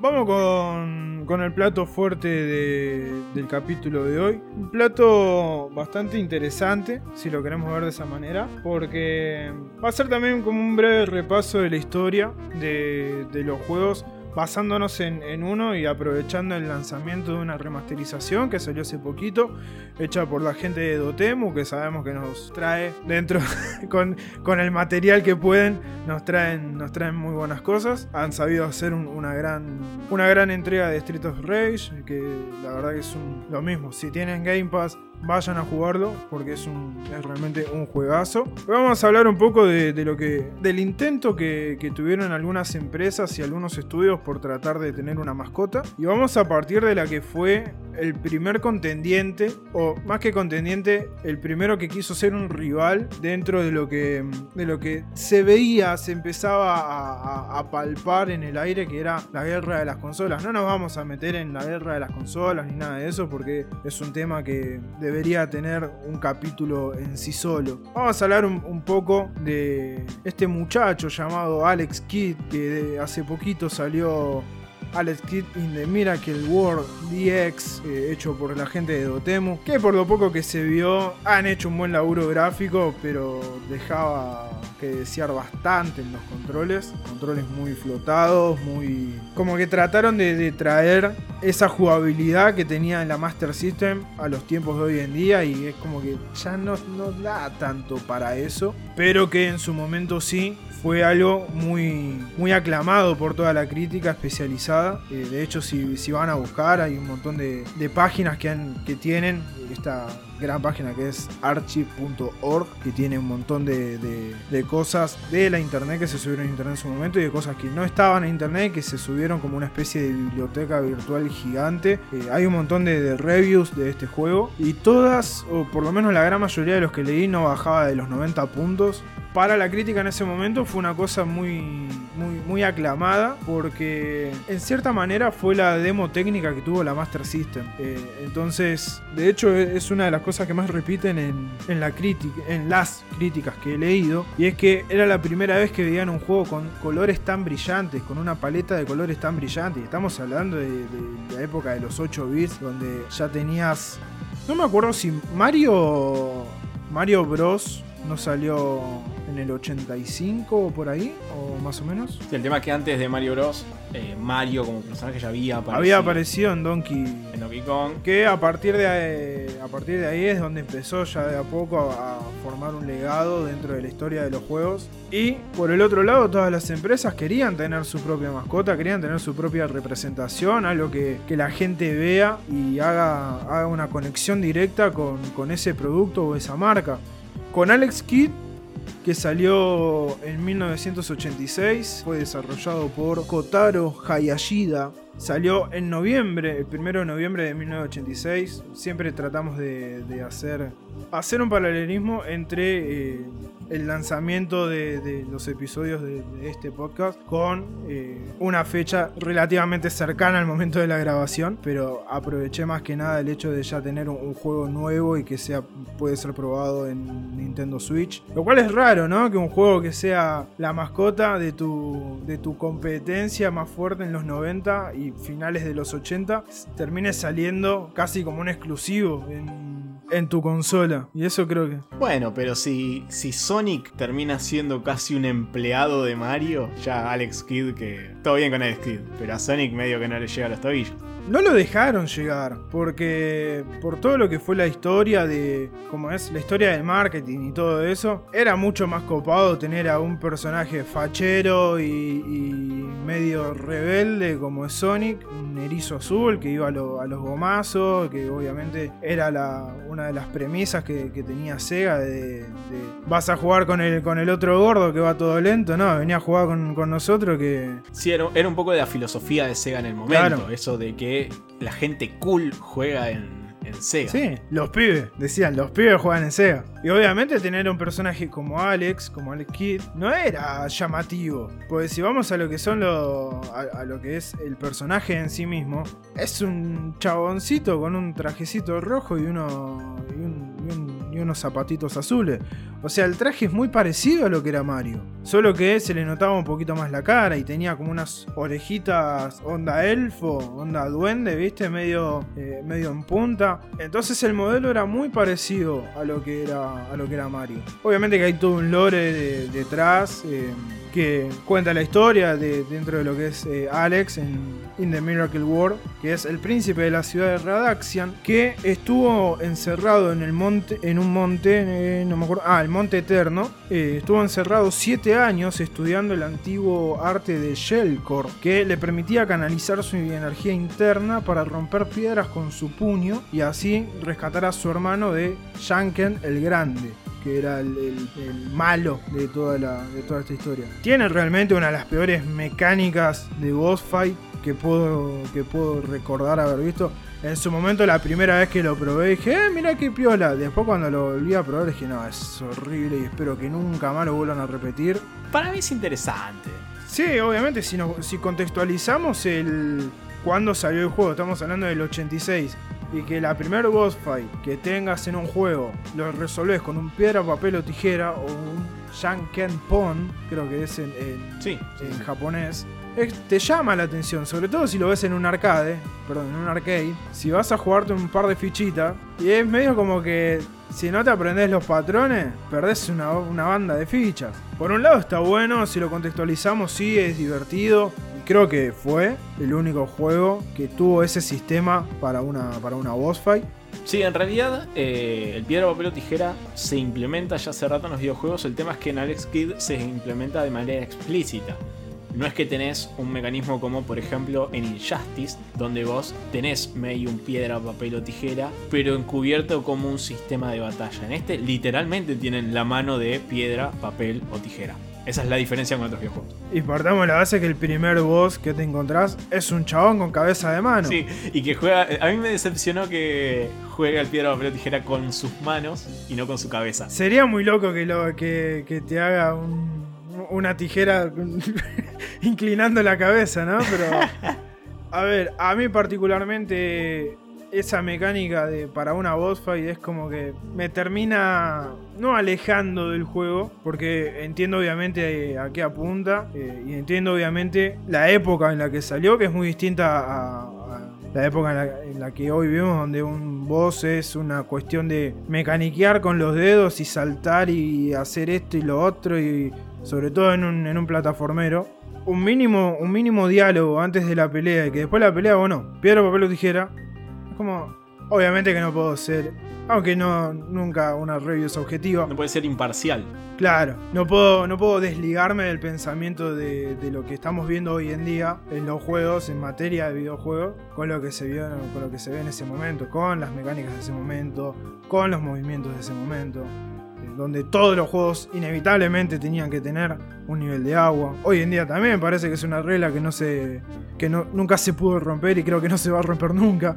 Vamos con, con el plato fuerte de- del capítulo de hoy. Un plato bastante interesante, si lo queremos ver de esa manera, porque va a ser también como un breve repaso de la historia de, de los juegos, basándonos en, en uno y aprovechando el lanzamiento de una remasterización que salió hace poquito, hecha por la gente de Dotemu, que sabemos que nos trae dentro con, con el material que pueden, nos traen, nos traen muy buenas cosas. Han sabido hacer un- una, gran, una gran entrega de Street of Rage, que la verdad es lo mismo. Si tienen Game Pass, vayan a jugarlo, porque es, un, es realmente un juegazo. Vamos a hablar un poco de, lo que, del intento que, tuvieron algunas empresas y algunos estudios por tratar de tener una mascota. Y vamos a partir de la que fue el primer contendiente, o más que contendiente, el primero que quiso ser un rival dentro de lo que, de lo que se veía, se empezaba a palpar en el aire, que era la guerra de las consolas. No nos vamos a meter en la guerra de las consolas ni nada de eso, porque es un tema que debería tener un capítulo en sí solo. Vamos a hablar un, poco de este muchacho llamado Alex Kidd, que de- hace poquito salió Alex Kidd in the Miracle World DX, eh, hecho por la gente de Dotemu, que por lo poco que se vio han hecho un buen laburo gráfico, pero dejaba que desear bastante en los controles, controles muy flotados, muy... como que trataron de, de traer esa jugabilidad que tenía en la Master System a los tiempos de hoy en día y es como que ya no, no da tanto para eso, pero que en su momento sí fue algo muy, muy aclamado por toda la crítica especializada. Eh, de hecho, si, si van a buscar, hay un montón de, de páginas que, han- que tienen esta gran página que es archive.org, que tiene un montón de, de- cosas de la internet que se subieron a internet en su momento y de cosas que no estaban en internet que se subieron como una especie de biblioteca virtual gigante. Eh, hay un montón de, de reviews de este juego y todas, o por lo menos la gran mayoría de los que leí, no bajaba de los 90 puntos para la crítica en ese momento fue una cosa muy, muy, muy aclamada porque en cierta manera fue la demo técnica que tuvo la Master System. Eh, entonces, de hecho, es una de las cosas que más repiten en, en la crítica, en las críticas que he leído y es que era la primera vez que veían un juego con colores tan brillantes, con una paleta de colores tan brillantes. Estamos hablando de, de la época de los 8 bits donde ya tenías no me acuerdo si Mario Mario Bros no salió en el 85 o por ahí, o más o menos. Sí, el tema es que antes de Mario Bros, eh, Mario como personaje ya había aparecido Había aparecido en Donkey en Donkey Kong. que a partir de ahí, a partir de ahí es donde empezó ya de a poco a, a formar un legado dentro de la historia de los juegos. Y por el otro lado, todas las empresas querían tener su propia mascota, querían tener su propia representación, algo que, que la gente vea y haga, haga una conexión directa con, con ese producto o esa marca. Con Alex Kidd que salió en 1986, fue desarrollado por Kotaro Hayashida, Salió en noviembre, el primero de noviembre de 1986. Siempre tratamos de, de hacer, hacer un paralelismo entre eh, el lanzamiento de, los episodios de, este podcast con eh, una fecha relativamente cercana al momento de la grabación. Pero aproveché más que nada el hecho de ya tener un, un juego nuevo y que sea puede ser probado en Nintendo Switch. Lo cual es raro, ¿no? Que un juego que sea la mascota de tu, de tu competencia más fuerte en los 90 y finales de los 80 termine saliendo casi como un exclusivo en, en tu consola. Y eso creo que... Bueno, pero si, si Sonic termina siendo casi un empleado de Mario, ya Alex Kidd, que todo bien con Alex Kidd, pero a Sonic medio que no le llega a los tobillos. No lo dejaron llegar, porque por todo lo que fue la historia de, como es, la historia del marketing y todo eso, era mucho más copado tener a un personaje fachero y, y medio rebelde como es Sonic, un erizo azul que iba a, lo- a los gomazos, que obviamente era la, una de las premisas que, que tenía Sega de, de, vas a jugar con el, con el otro gordo que va todo lento, no, venía a jugar con, con nosotros que Sí, era, era un poco de la filosofía de Sega en el momento, Claro. eso de que la gente cool juega en, Sega. Sí, los pibes, decían, los pibes juegan en Sega. Y obviamente tener un personaje como Alex, como Alex Kidd, no era llamativo. Porque si vamos a lo que son lo, a, lo que es el personaje en sí mismo, es un chaboncito con un trajecito rojo y, uno, unos zapatitos azules. O sea, el traje es muy parecido a lo que era Mario. Solo que se le notaba un poquito más la cara y tenía como unas orejitas onda elfo, onda duende, ¿viste? Medio, eh, medio en punta. Entonces el modelo era muy parecido a lo que era, a lo que era Mario. Obviamente que hay todo un lore de- detrás. eh, que cuenta la historia de, dentro de lo que es eh, Alex en In the Miracle World, que es el príncipe de la ciudad de Radaxian, que estuvo encerrado en el monte, en un monte, eh, no me acuerdo, ah, el Monte Eterno, eh, estuvo encerrado siete años estudiando el antiguo arte de Shellcore, que le permitía canalizar su energía interna para romper piedras con su puño y así rescatar a su hermano de Shanken el Grande que era el, el- el malo de toda, la, de toda esta historia. Tiene realmente una de las peores mecánicas de boss fight que puedo, que puedo recordar haber visto. En su momento, la primera vez que lo probé, dije, eh, mira qué piola. Después, cuando lo volví a probar, dije, no, es horrible y espero que nunca más lo vuelvan a repetir. Para mí es interesante. Sí, obviamente, si, no- si contextualizamos el cuando salió el juego, estamos hablando del 86, y que la primer boss fight que tengas en un juego lo resolves con un piedra, papel o tijera o un Shanken Pon, creo que es en, en- Sí, sí, en sí. japonés, es- te llama la atención, sobre todo si lo ves en un arcade, perdón, en un arcade, si vas a jugarte un par de fichitas, y es medio como que si no te aprendes los patrones, perdés una, una banda de fichas. Por un lado está bueno, si lo contextualizamos, sí, es divertido, creo que fue el único juego que tuvo ese sistema para una, para una boss fight. Sí, en realidad eh, el piedra, papel o tijera se implementa ya hace rato en los videojuegos. El tema es que en Alex Kidd se implementa de manera explícita. No es que tenés un mecanismo como por ejemplo en Injustice, donde vos tenés medio un piedra, papel o tijera, pero encubierto como un sistema de batalla. En este literalmente tienen la mano de piedra, papel o tijera. Esa es la diferencia con otros videojuegos. Y partamos la base que el primer boss que te encontrás es un chabón con cabeza de mano. Sí, y que juega. A mí me decepcionó que juega el piedra, papel o tijera con sus manos y no con su cabeza. Sería muy loco que, lo, que, que te haga un- una tijera inclinando la cabeza, ¿no? Pero, a ver, a mí particularmente esa mecánica de para una boss fight es como que me termina no alejando del juego, porque entiendo obviamente a qué apunta eh, y entiendo obviamente la época en la que salió, que es muy distinta a, la época en la, que hoy vivimos, donde un boss es una cuestión de mecaniquear con los dedos y saltar y hacer esto y lo otro, y sobre todo en un, en un plataformero. Un mínimo, un mínimo diálogo antes de la pelea y que después de la pelea, bueno, piedra, papel o tijera. Es como, obviamente que no puedo ser, aunque no, nunca una review es objetiva. No puede ser imparcial. Claro, no puedo, no puedo desligarme del pensamiento de, de lo que estamos viendo hoy en día en los juegos, en materia de videojuegos, con lo que se vio, con lo que se ve en ese momento, con las mecánicas de ese momento, con los movimientos de ese momento. Eh, donde todos los juegos inevitablemente tenían que tener un nivel de agua. Hoy en día también parece que es una regla que no se. que no, nunca se pudo romper y creo que no se va a romper nunca.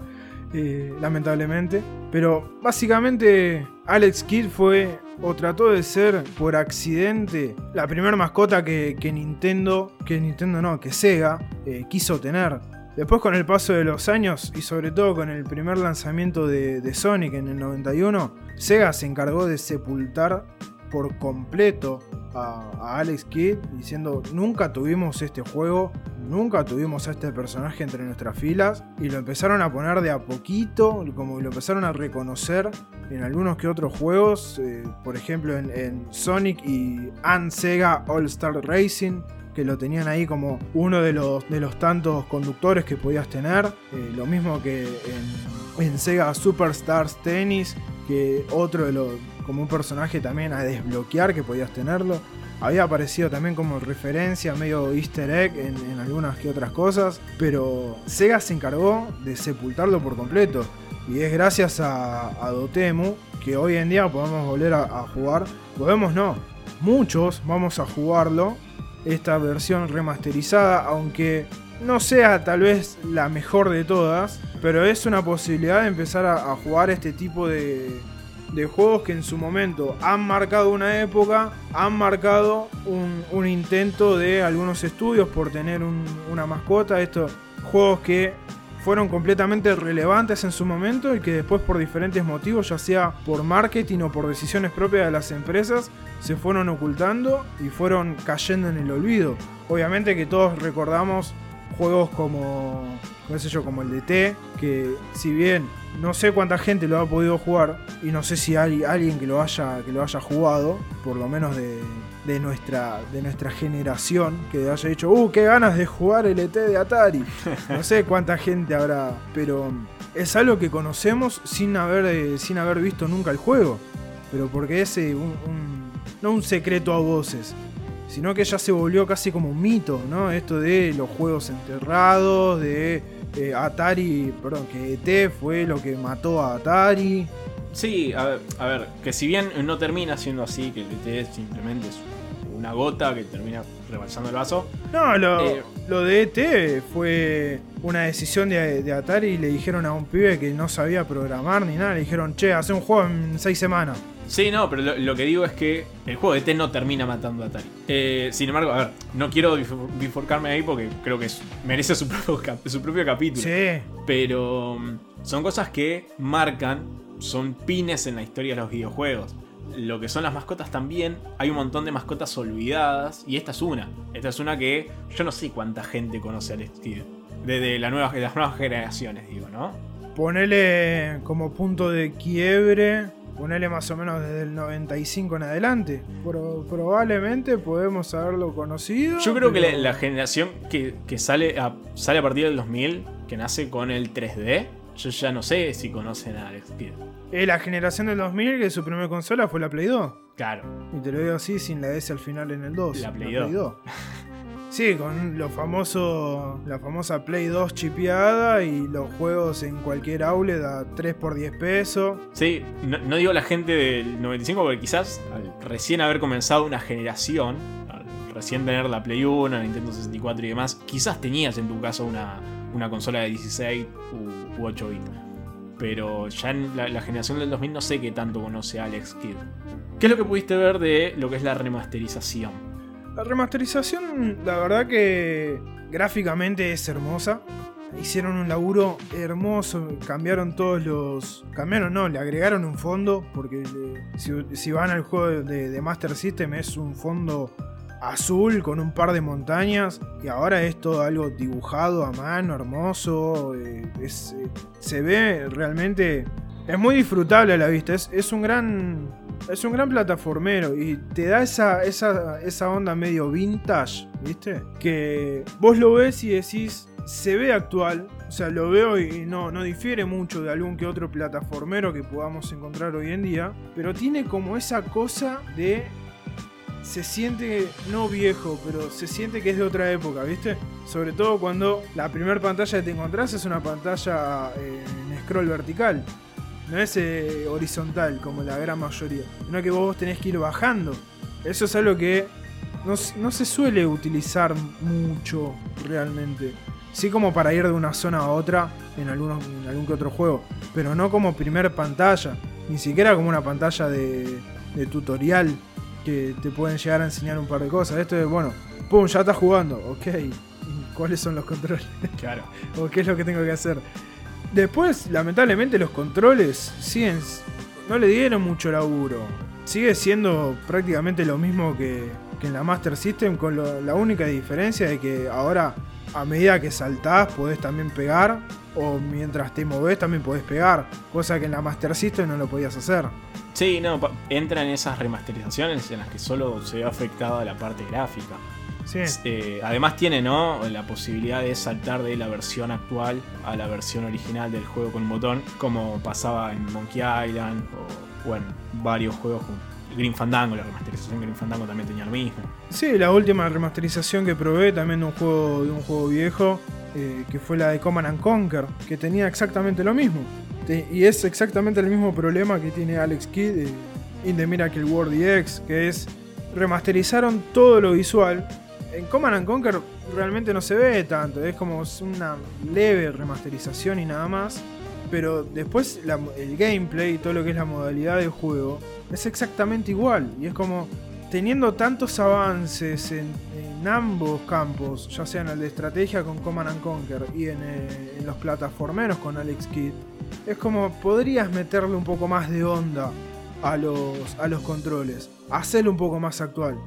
Eh, lamentablemente. Pero básicamente Alex Kidd fue o trató de ser por accidente la primera mascota que, Nintendo, que Nintendo no, que Sega eh, quiso tener. Después con el paso de los años y sobre todo con el primer lanzamiento de, de Sonic en el 91, Sega se encargó de sepultar por completo a, Alex Kidd diciendo nunca tuvimos este juego, nunca tuvimos a este personaje entre nuestras filas y lo empezaron a poner de a poquito, como lo empezaron a reconocer en algunos que otros juegos, eh, por ejemplo en, Sonic y and Sega All Star Racing que lo tenían ahí como uno de los, de los tantos conductores que podías tener. Eh, lo mismo que en, en, Sega Superstars Tennis, que otro de los, como un personaje también a desbloquear que podías tenerlo. Había aparecido también como referencia, medio easter egg en, algunas que otras cosas, pero Sega se encargó de sepultarlo por completo. Y es gracias a, Dotemu que hoy en día podemos volver a, a jugar. Podemos no, muchos vamos a jugarlo esta versión remasterizada, aunque no sea tal vez la mejor de todas, pero es una posibilidad de empezar a, jugar este tipo de, de, juegos que en su momento han marcado una época, han marcado un, intento de algunos estudios por tener una mascota, estos juegos que fueron completamente relevantes en su momento y que después por diferentes motivos, ya sea por marketing o por decisiones propias de las empresas, se fueron ocultando y fueron cayendo en el olvido. Obviamente que todos recordamos juegos como, no sé yo, como el de T, que si bien no sé cuánta gente lo ha podido jugar y no sé si hay alguien que lo haya, que lo haya jugado, por lo menos de, de nuestra, de nuestra generación, que haya dicho, uh, qué ganas de jugar el ET de Atari. No sé cuánta gente habrá, pero es algo que conocemos sin haber, eh, sin haber visto nunca el juego. Pero porque es eh, un, no un secreto a voces, sino que ya se volvió casi como un mito, ¿no? Esto de los juegos enterrados, de eh, Atari, perdón, que ET fue lo que mató a Atari. Sí, a ver, a ver, que si bien no termina siendo así, que el ET simplemente es una gota que termina rebalsando el vaso. No, lo, eh, de ET fue una decisión de, Atari y le dijeron a un pibe que no sabía programar ni nada, le dijeron, che, hace un juego en seis semanas. Sí, no, pero lo, que digo es que el juego de ET no termina matando a Atari. Eh, sin embargo, a ver, no quiero bifurcarme ahí porque creo que merece su propio, su propio capítulo. Sí. Pero mm, son cosas que marcan, son pines en la historia de los videojuegos lo que son las mascotas también, hay un montón de mascotas olvidadas y esta es una. Esta es una que yo no sé cuánta gente conoce al estilo. Desde la nueva, las nuevas generaciones, digo, ¿no? Ponele como punto de quiebre, ponele más o menos desde el 95 en adelante. probablemente podemos haberlo conocido. Yo creo que la, generación que, sale, a, sale a partir del 2000, que nace con el 3D, yo ya no sé si conocen a Alex Kidd. Es la generación del 2000 que su primera consola fue la Play 2. Claro. Y te lo digo así, sin la S al final en el 2. La Play, 2. sí, con lo famoso, la famosa Play 2 chipeada y los juegos en cualquier outlet a 3 por 10 pesos. Sí, no, digo la gente del 95 porque quizás recién haber comenzado una generación, recién tener la Play 1, Nintendo 64 y demás, quizás tenías en tu caso una, una consola de 16 u, 8 bits. Pero ya en la, generación del 2000 no sé qué tanto conoce Alex Kidd. ¿Qué es lo que pudiste ver de lo que es la remasterización? La remasterización, la verdad que gráficamente es hermosa. Hicieron un laburo hermoso, cambiaron todos los... Cambiaron, no, le agregaron un fondo, porque si, van al juego de Master System es un fondo azul con un par de montañas y ahora es todo algo dibujado a mano, hermoso, eh, eh, se ve realmente, es muy disfrutable a la vista, es, un gran... Es un gran plataformero y te da esa, esa, esa onda medio vintage, ¿viste? Que vos lo ves y decís, se ve actual, o sea, lo veo y no, no difiere mucho de algún que otro plataformero que podamos encontrar hoy en día, pero tiene como esa cosa de se siente, no viejo, pero se siente que es de otra época, ¿viste? Sobre todo cuando la primera pantalla que te encontrás es una pantalla eh, en scroll vertical. No es eh, horizontal como la gran mayoría. Sino que vos tenés que ir bajando. Eso es algo que no, no se suele utilizar mucho realmente. Sí como para ir de una zona a otra en, algunos, en algún que otro juego. Pero no como primer pantalla. Ni siquiera como una pantalla de, de tutorial que te pueden llegar a enseñar un par de cosas. Esto es, bueno, pum, ya estás jugando. Ok. ¿Y ¿Cuáles son los controles? Claro. o qué es lo que tengo que hacer. Después, lamentablemente, los controles siguen. No le dieron mucho laburo. Sigue siendo prácticamente lo mismo que, que en la Master System, con la única diferencia de que ahora, a medida que saltás, podés también pegar. O mientras te movés, también podés pegar. Cosa que en la Master System no lo podías hacer. Sí, no, pa- entra en esas remasterizaciones en las que solo se ve afectada la parte gráfica. Sí. Eh, además tiene ¿no? la posibilidad de saltar de la versión actual a la versión original del juego con un botón, como pasaba en Monkey Island o, o en varios juegos como Green Fandango, la remasterización de Green Fandango también tenía lo mismo. Sí, la última remasterización que probé también de un juego, de un juego viejo, eh, que fue la de Command and Conquer, que tenía exactamente lo mismo. Te- y es exactamente el mismo problema que tiene Alex Kidd eh, in The Miracle World DX, que es remasterizaron todo lo visual. En Command and Conquer realmente no se ve tanto, es como una leve remasterización y nada más. Pero después el gameplay y todo lo que es la modalidad de juego es exactamente igual. Y es como teniendo tantos avances en, en ambos campos, ya sea en el de estrategia con Command and Conquer y en, eh, en los plataformeros con Alex Kidd, es como podrías meterle un poco más de onda a los, a los controles, hacerlo un poco más actual.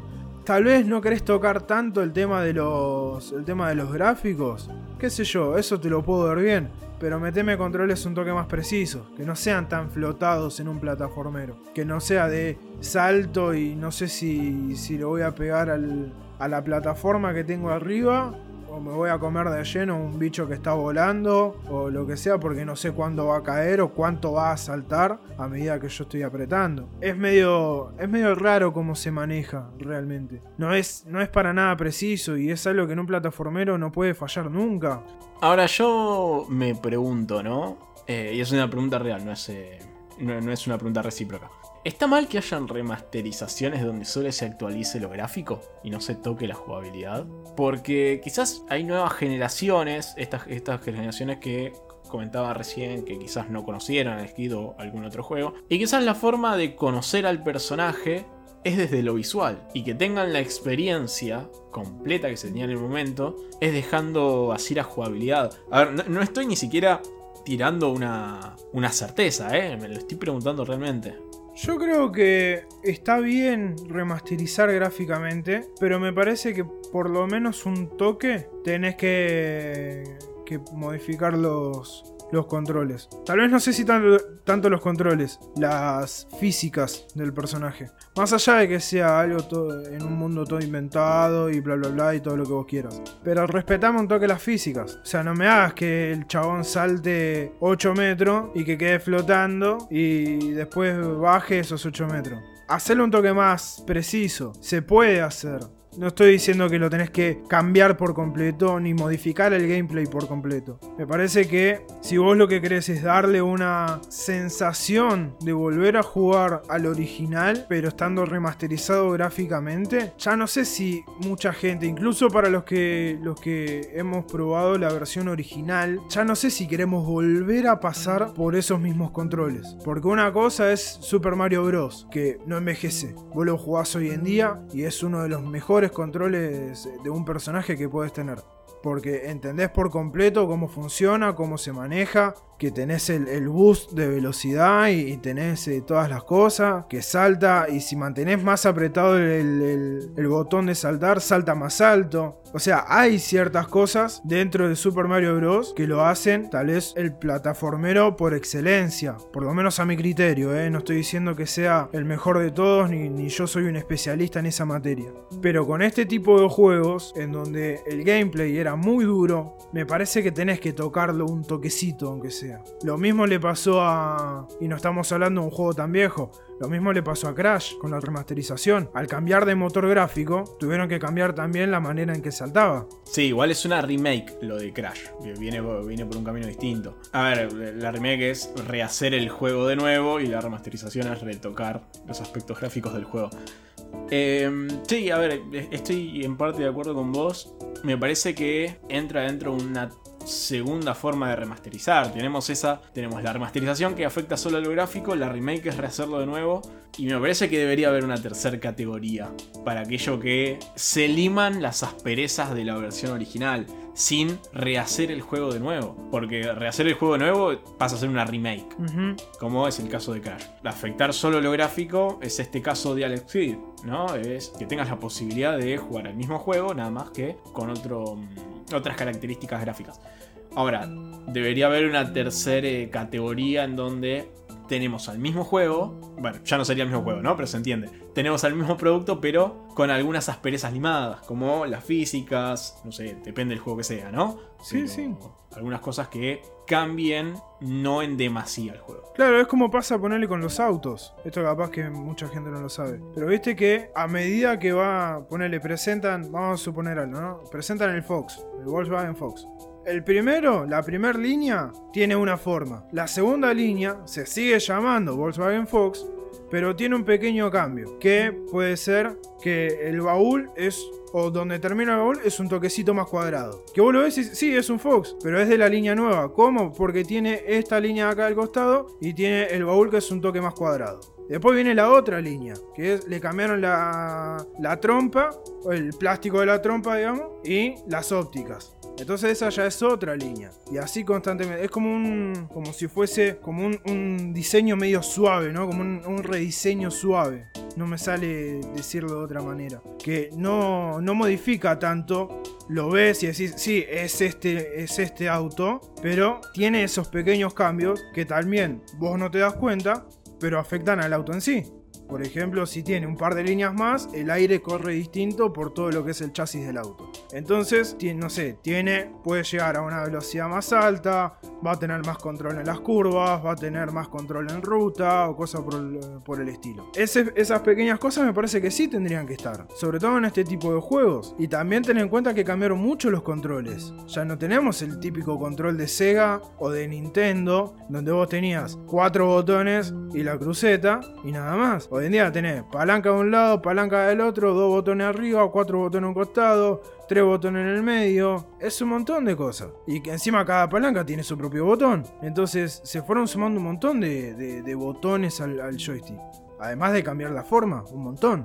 Tal vez no querés tocar tanto el tema de los, el tema de los gráficos, qué sé yo, eso te lo puedo ver bien. Pero meteme controles un toque más precisos, que no sean tan flotados en un plataformero. Que no sea de salto y no sé si, si le voy a pegar al- a la plataforma que tengo arriba o me voy a comer de lleno un bicho que está volando o lo que sea porque no sé cuándo va a caer o cuánto va a saltar a medida que yo estoy apretando. Es medio es medio raro cómo se maneja realmente. No es no es para nada preciso y es algo que en un plataformero no puede fallar nunca. Ahora yo me pregunto, ¿no? Eh, y es una pregunta real, no es, eh, no, no es una pregunta recíproca. ¿Está mal que hayan remasterizaciones donde solo se actualice lo gráfico y no se toque la jugabilidad? Porque quizás hay nuevas generaciones, estas, estas generaciones que comentaba recién que quizás no conocieran el Skid o algún otro juego, y quizás la forma de conocer al personaje es desde lo visual y que tengan la experiencia completa que se tenía en el momento es dejando así la jugabilidad. A ver, no, estoy ni siquiera tirando una, una certeza, ¿eh? me lo estoy preguntando realmente. Yo creo que está bien remasterizar gráficamente, pero me parece que por lo menos un toque tenés que, modificar los, los controles. Tal vez no sé si tanto, los controles, las físicas del personaje. Más allá de que sea algo todo, en un mundo todo inventado y bla bla bla y todo lo que vos quieras. Pero respetame un toque las físicas. O sea, no me hagas que el chabón salte 8 metros y que quede flotando y después baje esos 8 metros. Hacerlo un toque más preciso. Se puede hacer. No estoy diciendo que lo tenés que cambiar por completo ni modificar el gameplay por completo. Me parece que si vos lo que querés es darle una sensación de volver a jugar al original, pero estando remasterizado gráficamente, ya no sé si mucha gente, incluso para los que los que hemos probado la versión original, ya no sé si queremos volver a pasar por esos mismos controles. Porque una cosa es Super Mario Bros. que no envejece. Vos lo jugás hoy en día y es uno de los mejores controles de un personaje que puedes tener. Porque entendés por completo cómo funciona, cómo se maneja, que tenés el, el boost de velocidad y, tenés eh, todas las cosas, que salta y si mantenés más apretado el, el- el botón de saltar, salta más alto. O sea, hay ciertas cosas dentro de Super Mario Bros. que lo hacen tal vez el plataformero por excelencia, por lo menos a mi criterio, ¿eh? no estoy diciendo que sea el mejor de todos ni, ni yo soy un especialista en esa materia. Pero con este tipo de juegos, en donde el gameplay era muy duro, me parece que tenés que tocarlo un toquecito, aunque sea. Lo mismo le pasó a... Y no estamos hablando de un juego tan viejo. Lo mismo le pasó a Crash con la remasterización. Al cambiar de motor gráfico, tuvieron que cambiar también la manera en que saltaba. Sí, igual es una remake lo de Crash. Viene, viene por un camino distinto. A ver, la remake es rehacer el juego de nuevo y la remasterización es retocar los aspectos gráficos del juego. Eh, sí, a ver, estoy en parte de acuerdo con vos. Me parece que entra dentro una segunda forma de remasterizar. Tenemos esa, tenemos la remasterización que afecta solo a lo gráfico, la remake es rehacerlo de nuevo. Y me parece que debería haber una tercera categoría para aquello que se liman las asperezas de la versión original sin rehacer el juego de nuevo. Porque rehacer el juego de nuevo pasa a ser una remake, como es el caso de Crash. Afectar solo lo gráfico es este caso de Alex Kidd, ¿no? Es que tengas la posibilidad de jugar el mismo juego, nada más que con otro, mm, otras características gráficas. Ahora, debería haber una tercera categoría en donde tenemos al mismo juego, bueno, ya no sería el mismo juego, ¿no? Pero se entiende. Tenemos al mismo producto, pero con algunas asperezas limadas, como las físicas, no sé, depende del juego que sea, ¿no? Sí, sí. Algunas cosas que cambien, no en demasía el juego. Claro, es como pasa ponerle con los autos. Esto capaz que mucha gente no lo sabe. Pero viste que a medida que va, ponerle, presentan, vamos a suponer algo, ¿no? Presentan el Fox, el Volkswagen Fox. El primero, la primera línea, tiene una forma. La segunda línea se sigue llamando Volkswagen Fox, pero tiene un pequeño cambio. Que puede ser que el baúl es o donde termina el baúl es un toquecito más cuadrado. Que vos lo ves sí, es un Fox, pero es de la línea nueva. ¿Cómo? Porque tiene esta línea acá al costado y tiene el baúl que es un toque más cuadrado. Después viene la otra línea, que es le cambiaron la, la trompa, el plástico de la trompa, digamos, y las ópticas. Entonces esa ya es otra línea. Y así constantemente. Es como un. como si fuese. como un, diseño medio suave, ¿no? Como un, rediseño suave. No me sale decirlo de otra manera. Que no, no modifica tanto. Lo ves y decís, sí, es este, es este auto. Pero tiene esos pequeños cambios que también vos no te das cuenta. Pero afectan al auto en sí. Por ejemplo, si tiene un par de líneas más, el aire corre distinto por todo lo que es el chasis del auto. Entonces, no sé, tiene, puede llegar a una velocidad más alta, va a tener más control en las curvas, va a tener más control en ruta o cosas por el, estilo. esas pequeñas cosas me parece que sí tendrían que estar, sobre todo en este tipo de juegos. Y también ten en cuenta que cambiaron mucho los controles. Ya no tenemos el típico control de Sega o de Nintendo, donde vos tenías cuatro botones y la cruceta y nada más. Hoy en día tenés palanca de un lado, palanca del otro, dos botones arriba, cuatro botones a un costado, tres botones en el medio. Es un montón de cosas. Y que encima cada palanca tiene su propio botón. Entonces se fueron sumando un montón de, botones al, joystick. Además de cambiar la forma, un montón.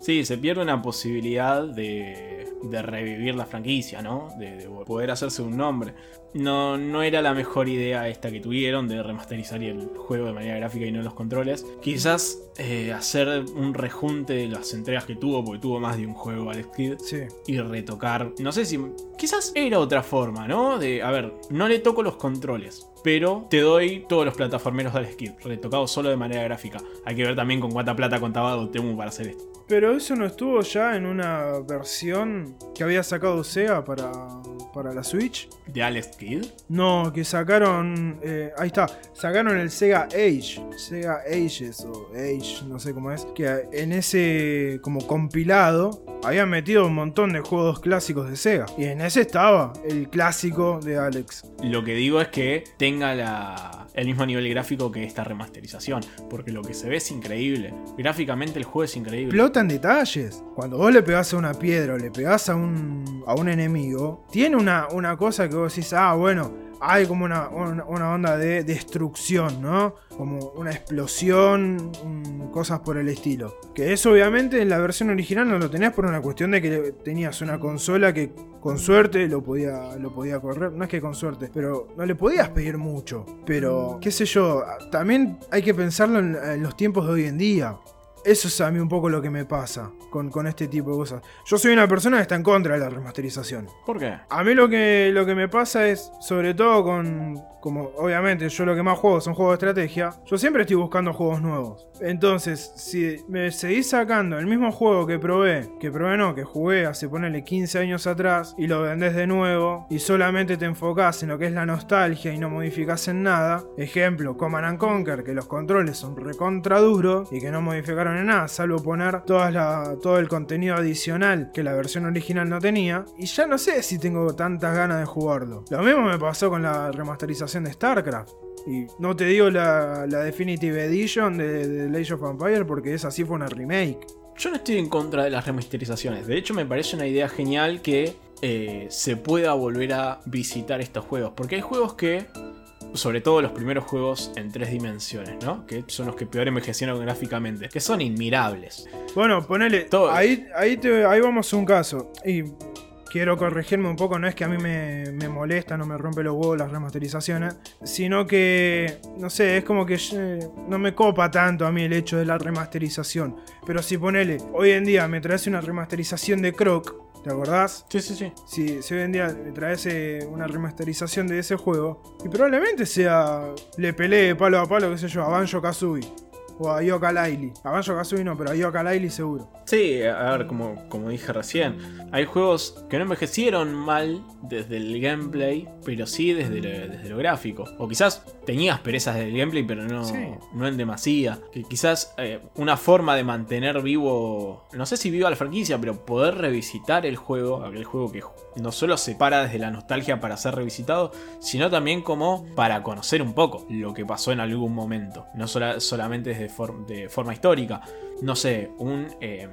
Sí, se pierde una posibilidad de, revivir la franquicia, ¿no? De, poder hacerse un nombre. No, no era la mejor idea esta que tuvieron de remasterizar el juego de manera gráfica y no los controles. Quizás eh, hacer un rejunte de las entregas que tuvo, porque tuvo más de un juego Alex Kidd. Sí. Y retocar. No sé si. Quizás era otra forma, ¿no? De, a ver, no le toco los controles pero te doy todos los plataformeros de Alex Kidd, retocados solo de manera gráfica. Hay que ver también con cuánta plata contaba Dotemu para hacer esto. Pero eso no estuvo ya en una versión que había sacado Sega para, para la Switch. ¿De Alex Kidd? No, que sacaron. Eh, ahí está. Sacaron el Sega Age. Sega Ages o Age, no sé cómo es. Que en ese como compilado habían metido un montón de juegos clásicos de Sega. Y en ese estaba el clásico de Alex. Lo que digo es que tenga la, el mismo nivel gráfico que esta remasterización. Porque lo que se ve es increíble. Gráficamente el juego es increíble. Explotan detalles. Cuando vos le pegás a una piedra o le pegás a un, a un enemigo, tiene una, una cosa que vos decís, ah, bueno hay como una, onda de destrucción, ¿no? Como una explosión, cosas por el estilo. Que eso obviamente en la versión original no lo tenías por una cuestión de que tenías una consola que con suerte lo podía, lo podía correr. No es que con suerte, pero no le podías pedir mucho. Pero, qué sé yo, también hay que pensarlo en los tiempos de hoy en día eso es a mí un poco lo que me pasa con, con este tipo de cosas. Yo soy una persona que está en contra de la remasterización. ¿Por qué? A mí lo que, lo que me pasa es, sobre todo con, como obviamente yo lo que más juego son juegos de estrategia, yo siempre estoy buscando juegos nuevos. Entonces, si me seguís sacando el mismo juego que probé, que probé no, que jugué hace ponerle 15 años atrás, y lo vendés de nuevo, y solamente te enfocás en lo que es la nostalgia y no modificás en nada, ejemplo, Command and Conquer, que los controles son recontra duros y que no modificaron nada, salvo poner toda la, todo el contenido adicional que la versión original no tenía, y ya no sé si tengo tantas ganas de jugarlo. Lo mismo me pasó con la remasterización de StarCraft. Y no te digo la, la Definitive Edition de, de Age of Empire porque esa sí fue una remake. Yo no estoy en contra de las remasterizaciones. De hecho, me parece una idea genial que eh, se pueda volver a visitar estos juegos. Porque hay juegos que, sobre todo los primeros juegos en tres dimensiones, ¿no? Que son los que peor envejecieron gráficamente. Que son inmirables. Bueno, ponele. Todo. Ahí, ahí, te- ahí vamos a un caso. Y quiero corregirme un poco. No es que a mí me, me molesta, no me rompe los huevos las remasterizaciones. Sino que, no sé, es como que eh, no me copa tanto a mí el hecho de la remasterización. Pero si ponele, hoy en día me traes una remasterización de Croc. ¿Te acordás? Sí, sí, sí. Si, si hoy en día me traes eh, una remasterización de ese juego, y probablemente sea. Le pelee palo a palo, qué sé yo, a Banjo Kazooie. O a Yoka Laili. A Banjo Kazooie no, pero a Laili seguro. Sí, a ver, como, como dije recién, hay juegos que no envejecieron mal desde el gameplay, pero sí desde lo, desde lo gráfico. O quizás tenías perezas del gameplay, pero no, Sí. no en demasía. Que quizás eh, una forma de mantener vivo, no sé si viva la franquicia, pero poder revisitar el juego, aquel juego que no solo se para desde la nostalgia para ser revisitado, sino también como para conocer un poco lo que pasó en algún momento. No sola- solamente desde for- de forma histórica. No sé, un... em,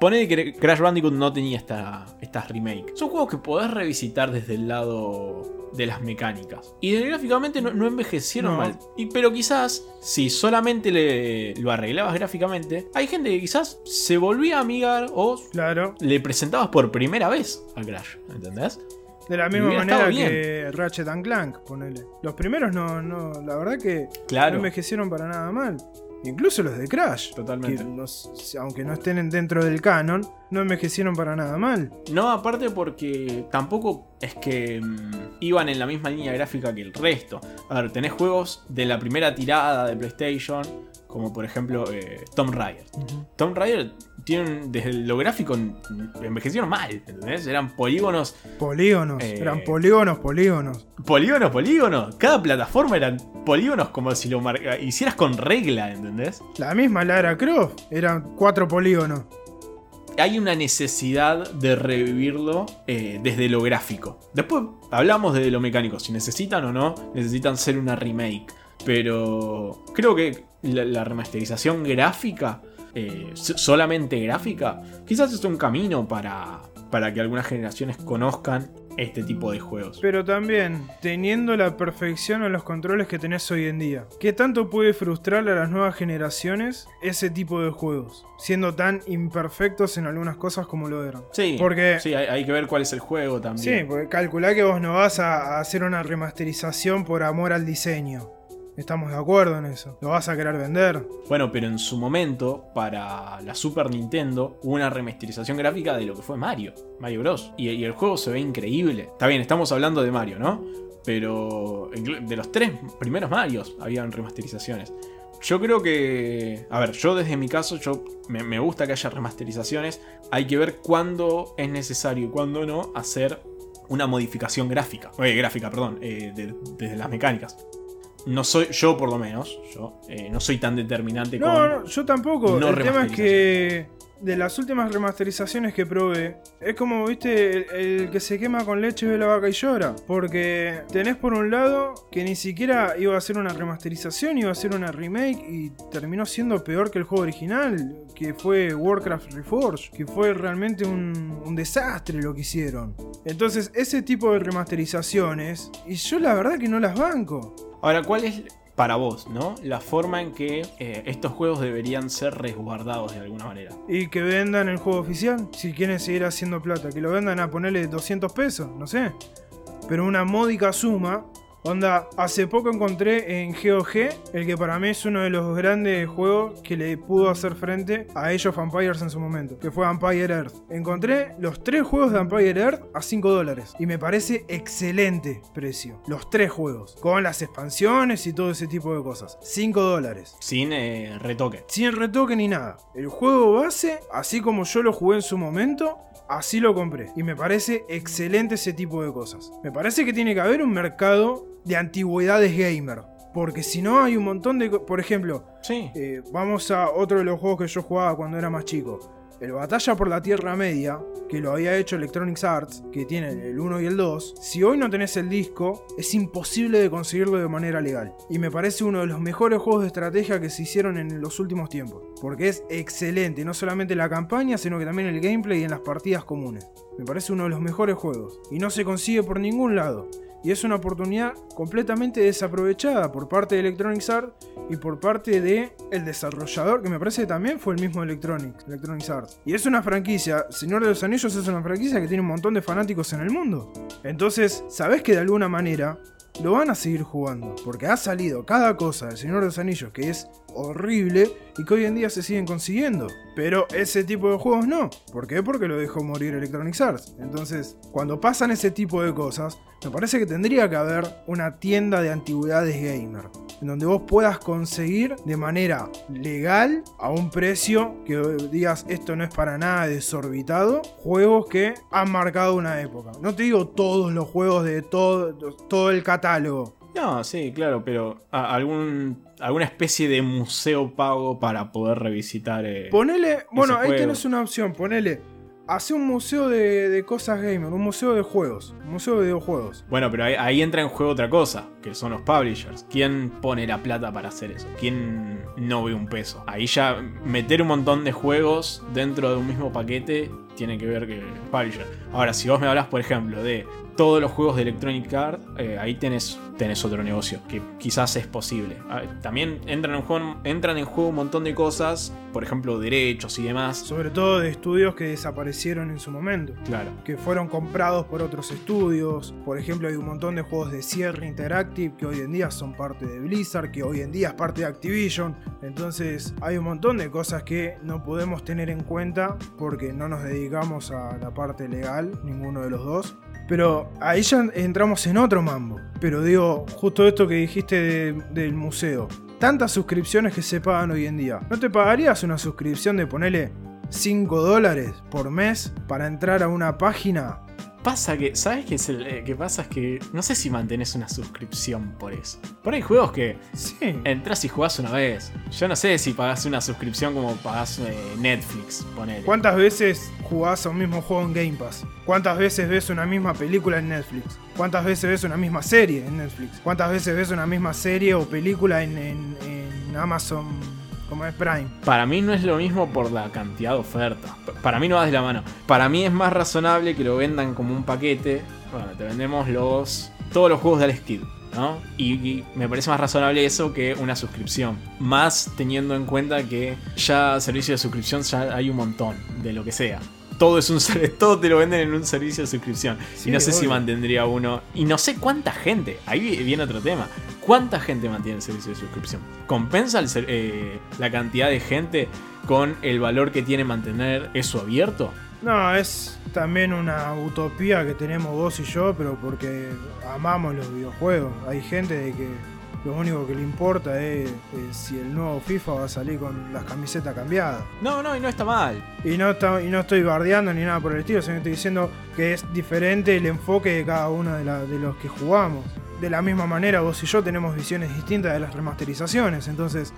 Pone que Crash Bandicoot no tenía esta, estas remake. Son juegos que podés revisitar desde el lado de las mecánicas. Y gráficamente no, no envejecieron No. mal. Y, pero quizás, si solamente le, lo arreglabas gráficamente, hay gente que quizás se volvía a amigar o Claro. le presentabas por primera vez a Crash. ¿Entendés? De la misma manera que Ratchet and Clank, ponele. Los primeros no, no, la verdad que no envejecieron para nada mal. Incluso los de Crash. Totalmente. que aunque no estén en- dentro del canon, no envejecieron para nada mal. No, aparte porque tampoco es que mm, iban en la misma línea gráfica que el resto. A ver, tenés juegos de la primera tirada de PlayStation, como por ejemplo eh, Tomb Raider. Tomb Raider tiene desde lo gráfico envejecieron mal, ¿entendés? Eran polígonos, Polígonos. Eh. Eran polígonos, polígonos. polígonos, polígonos. Cada plataforma eran polígonos como si lo mar- hicieras con regla, ¿entendés? La misma Lara Croft. Eran cuatro polígonos. Hay una necesidad de revivirlo eh, desde lo gráfico. Después hablamos de lo mecánico, si necesitan o no, necesitan ser una remake. Pero creo que la, remasterización gráfica, eh, so- solamente gráfica, quizás es un camino para, para que algunas generaciones conozcan este tipo de juegos. Pero también, teniendo la perfección en los controles que tenés hoy en día, ¿qué tanto puede frustrar a las nuevas generaciones ese tipo de juegos? Siendo tan imperfectos en algunas cosas como lo eran. Sí, Porque- sí hay, hay que ver cuál es el juego Sí, también. porque calculá que vos no vas a a hacer una remasterización por amor al diseño. Estamos de acuerdo en eso. Lo vas a querer vender. Bueno, pero en su momento, para la Super Nintendo, hubo una remasterización gráfica de lo que fue Mario, Mario Bros. Y, el juego se ve increíble. Está bien, estamos hablando de Mario, ¿no? Pero de los tres primeros Marios habían remasterizaciones. Yo creo que. A ver, yo desde mi caso, yo me, gusta que haya remasterizaciones. Hay que ver cuándo es necesario y cuándo no hacer una modificación gráfica. Oye, gráfica, perdón, eh, de- desde las mecánicas. No soy, yo por lo menos, yo eh, no soy tan determinante No, con. no, yo tampoco. no el tema es que de las últimas remasterizaciones que probé, es como, viste, el, el que se quema con leche ve la vaca y llora. Porque tenés por un lado que ni siquiera iba a ser una remasterización, iba a ser una remake y terminó siendo peor que el juego original, que fue Warcraft Reforged, que fue realmente un, un desastre lo que hicieron. Entonces, ese tipo de remasterizaciones, y yo la verdad que no las banco. Ahora, ¿cuál es para vos, no? La forma en que eh, estos juegos deberían ser resguardados de alguna manera. Y que vendan el juego oficial, si quieren seguir haciendo plata, que lo vendan a ponerle 200 pesos, no sé. Pero una módica suma Onda, hace poco encontré en GOG el que para mí es uno de los grandes juegos que le pudo hacer frente a Age of Empires en su momento, que fue Empire Earth. Encontré los tres juegos de Empire Earth a 5 dólares y me parece excelente precio. Los tres juegos, con las expansiones y todo ese tipo de cosas. 5 dólares. Sin eh, retoque. Sin retoque ni nada. El juego base, así como yo lo jugué en su momento, así lo compré. Y me parece excelente ese tipo de cosas. Me parece que tiene que haber un mercado de antigüedades gamer. Porque si no hay un montón de... Por ejemplo, Sí. eh, vamos a otro de los juegos que yo jugaba cuando era más chico. El Batalla por la Tierra Media, que lo había hecho Electronic Arts, que tiene el 1 y el 2. Si hoy no tenés el disco, es imposible de conseguirlo de manera legal. Y me parece uno de los mejores juegos de estrategia que se hicieron en los últimos tiempos. Porque es excelente, no solamente la campaña, sino que también el gameplay y en las partidas comunes. Me parece uno de los mejores juegos. Y no se consigue por ningún lado. Y es una oportunidad completamente desaprovechada por parte de Electronic Arts y por parte de el desarrollador, que me parece que también fue el mismo Electronic, Electronic Arts. Y es una franquicia, Señor de los Anillos es una franquicia que tiene un montón de fanáticos en el mundo. Entonces, sabes que de alguna manera lo van a seguir jugando, porque ha salido cada cosa del Señor de los Anillos que es horrible y que hoy en día se siguen consiguiendo. Pero ese tipo de juegos no. ¿Por qué? Porque lo dejó morir Electronic Arts. Entonces, cuando pasan ese tipo de cosas, me parece que tendría que haber una tienda de antigüedades gamer. En donde vos puedas conseguir de manera legal, a un precio que digas esto no es para nada desorbitado, juegos que han marcado una época. No te digo todos los juegos de todo, todo el catálogo. No, sí, claro, pero a- algún, alguna especie de museo pago para poder revisitar. eh, Ponele, bueno, ahí juego. tenés una opción, ponele, hace un museo de, de cosas gamer, un museo de juegos, un museo de videojuegos. Bueno, pero ahí, ahí entra en juego otra cosa, que son los publishers. ¿Quién pone la plata para hacer eso? ¿Quién no ve un peso? Ahí ya meter un montón de juegos dentro de un mismo paquete tiene que ver que publisher. Ahora, si vos me hablas, por ejemplo, de todos los juegos de Electronic Arts, eh, ahí tenés, tenés otro negocio, que quizás es posible. Ah, También entran en, juego, entran en juego un montón de cosas, por ejemplo, derechos y demás. Sobre todo de estudios que desaparecieron en su momento. Claro. Que fueron comprados por otros estudios. Por ejemplo, hay un montón de juegos de Sierra Interactive que hoy en día son parte de Blizzard, que hoy en día es parte de Activision. Entonces, hay un montón de cosas que no podemos tener en cuenta porque no nos dedicamos a la parte legal, ninguno de los dos. Pero ahí ya entramos en otro mambo. Pero digo, justo esto que dijiste de- del museo. Tantas suscripciones que se pagan hoy en día. ¿No te pagarías una suscripción de ponerle 5 dólares por mes para entrar a una página? Pasa que, ¿sabes qué es el eh, que pasa? Es que no sé si mantenés una suscripción por eso. Por ahí hay juegos que Sí. entras y jugás una vez. Yo no sé si pagás una suscripción como pagás eh, Netflix, ponele. ¿Cuántas veces jugás a un mismo juego en Game Pass? ¿Cuántas veces ves una misma película en Netflix? ¿Cuántas veces ves una misma serie en Netflix? ¿Cuántas veces ves una misma serie o película en, en- en Amazon como es Prime? Para mí no es lo mismo por la cantidad de oferta. Para mí no vas de la mano. Para mí es más razonable que lo vendan como un paquete. Bueno, te vendemos los todos los juegos de Alex ¿no? Y, y me parece más razonable eso que una suscripción. Más teniendo en cuenta que ya servicio de suscripción ya hay un montón, de lo que sea. Todo es un todo te lo venden en un servicio de suscripción. Sí, y no sé si mantendría uno. Y no sé cuánta gente. Ahí viene otro tema. ¿Cuánta gente mantiene el servicio de suscripción? ¿Compensa el ser- eh, la cantidad de gente con el valor que tiene mantener eso abierto? No, es también una utopía que tenemos vos y yo, pero porque amamos los videojuegos. Hay gente de que lo único que le importa es, es si el nuevo FIFA va a salir con las camisetas cambiadas. No, no, y no está mal. Y no, está- y no estoy bardeando ni nada por el estilo, sino estoy diciendo que es diferente el enfoque de cada uno de, la- de los que jugamos. De la misma manera, vos y yo tenemos visiones distintas de las remasterizaciones, entonces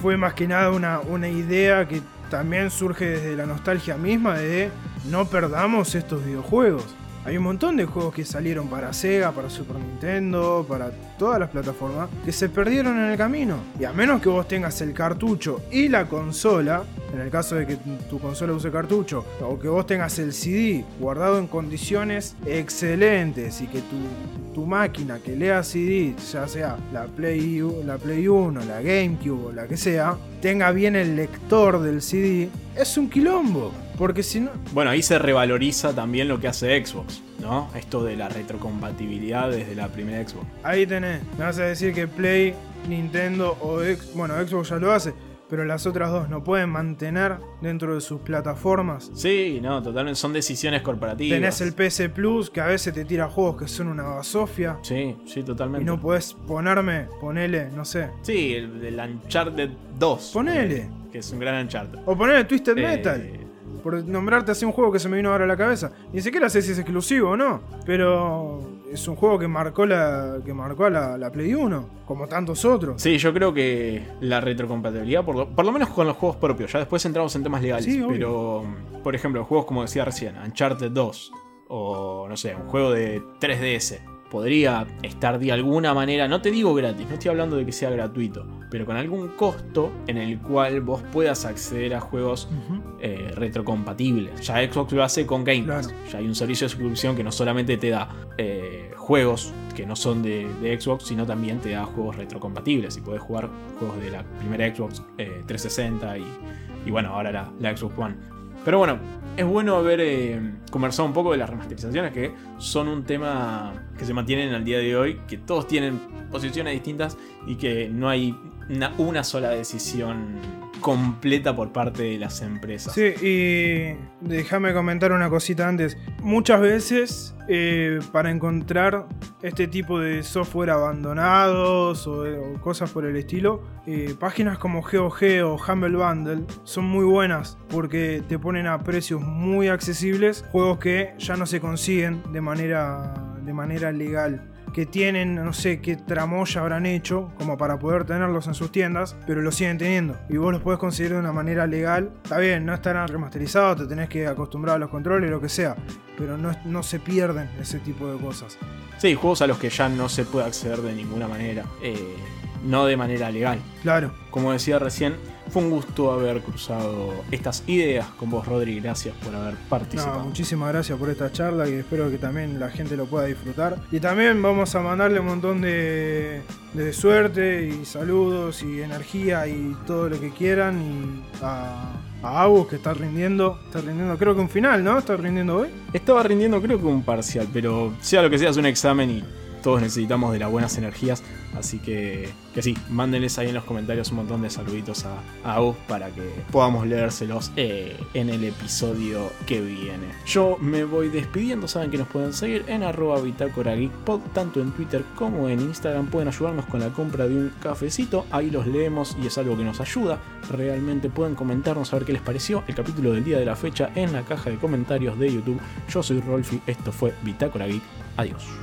fue más que nada una, una idea que también surge desde la nostalgia misma de no perdamos estos videojuegos. Hay un montón de juegos que salieron para Sega, para Super Nintendo, para todas las plataformas, que se perdieron en el camino. Y a menos que vos tengas el cartucho y la consola, en el caso de que tu consola use cartucho, o que vos tengas el CD guardado en condiciones excelentes y que tu, tu máquina que lea CD, ya sea la Play, la Play 1, la GameCube o la que sea, tenga bien el lector del CD, es un quilombo. Porque si no, Bueno, ahí se revaloriza también lo que hace Xbox. ¿no? Esto de la retrocompatibilidad desde la primera Xbox. Ahí tenés. Me vas a decir que Play, Nintendo o X, bueno, Xbox ya lo hace, pero las otras dos no pueden mantener dentro de sus plataformas. Sí, no, totalmente son decisiones corporativas. Tenés el PC Plus que a veces te tira juegos que son una basofia. Sí, sí, totalmente. Y no podés ponerme, ponele, no sé. Sí, el, el Uncharted 2. Ponele. Que es un gran Uncharted. O ponele Twisted Eh, Metal. Por nombrarte así un juego que se me vino ahora a la cabeza. Ni siquiera sé si es exclusivo o no. Pero es un juego que marcó la. que marcó a la, la Play 1. Como tantos otros. Sí, yo creo que la retrocompatibilidad, por lo, por lo menos con los juegos propios, ya después entramos en temas legales, Sí, pero por ejemplo, juegos como decía recién, Uncharted 2 o no sé, un juego de 3DS, podría estar de alguna manera, no te digo gratis, no estoy hablando de que sea gratuito, pero con algún costo en el cual vos puedas acceder a juegos eh, retrocompatibles. Ya Xbox lo hace con Game Pass. Claro. Ya hay un servicio de suscripción que no solamente te da eh, juegos que no son de, de Xbox, sino también te da juegos retrocompatibles. Y puedes jugar juegos de la primera Xbox eh, 360 y, y bueno, ahora la, la Xbox One. Pero bueno, es bueno haber eh, conversado un poco de las remasterizaciones que son un tema que se mantienen al día de hoy, que todos tienen posiciones distintas y que no hay una, una sola decisión completa por parte de las empresas. Sí, y déjame comentar una cosita antes. Muchas veces, eh, para encontrar este tipo de software abandonados o, o cosas por el estilo, eh, páginas como GOG o Humble Bundle son muy buenas porque te ponen a precios muy accesibles juegos que ya no se consiguen de manera, de manera legal que tienen, no sé qué tramoya habrán hecho como para poder tenerlos en sus tiendas, pero los siguen teniendo. Y vos los podés conseguir de una manera legal. Está bien, no estarán remasterizados, te tenés que acostumbrar a los controles, lo que sea, pero no, no se pierden ese tipo de cosas. Sí, juegos a los que ya no se puede acceder de ninguna manera. eh, no de manera legal. Claro, Como decía recién, fue un gusto haber cruzado estas ideas con vos, Rodri. Gracias por haber no, participado. muchísimas gracias por esta charla y espero que también la gente lo pueda disfrutar. Y también vamos a mandarle un montón de, de suerte y saludos y energía y todo lo que quieran y a, a Agus que está rindiendo, está rindiendo creo que un final, ¿no? Está rindiendo hoy. Estaba rindiendo creo que un parcial, pero sea lo que sea, es un examen y todos necesitamos de las buenas energías. Así que, que sí, mándenles ahí en los comentarios un montón de saluditos a, Agus para que podamos leérselos eh, en el episodio que viene. Yo me voy despidiendo, saben que nos pueden seguir en arroba tanto en Twitter como en Instagram. Pueden ayudarnos con la compra de un cafecito, ahí los leemos y es algo que nos ayuda. Realmente pueden comentarnos a ver qué les pareció el capítulo del día de la fecha en la caja de comentarios de YouTube. Yo soy Rolfi, esto fue Bitácora Geek. Adiós.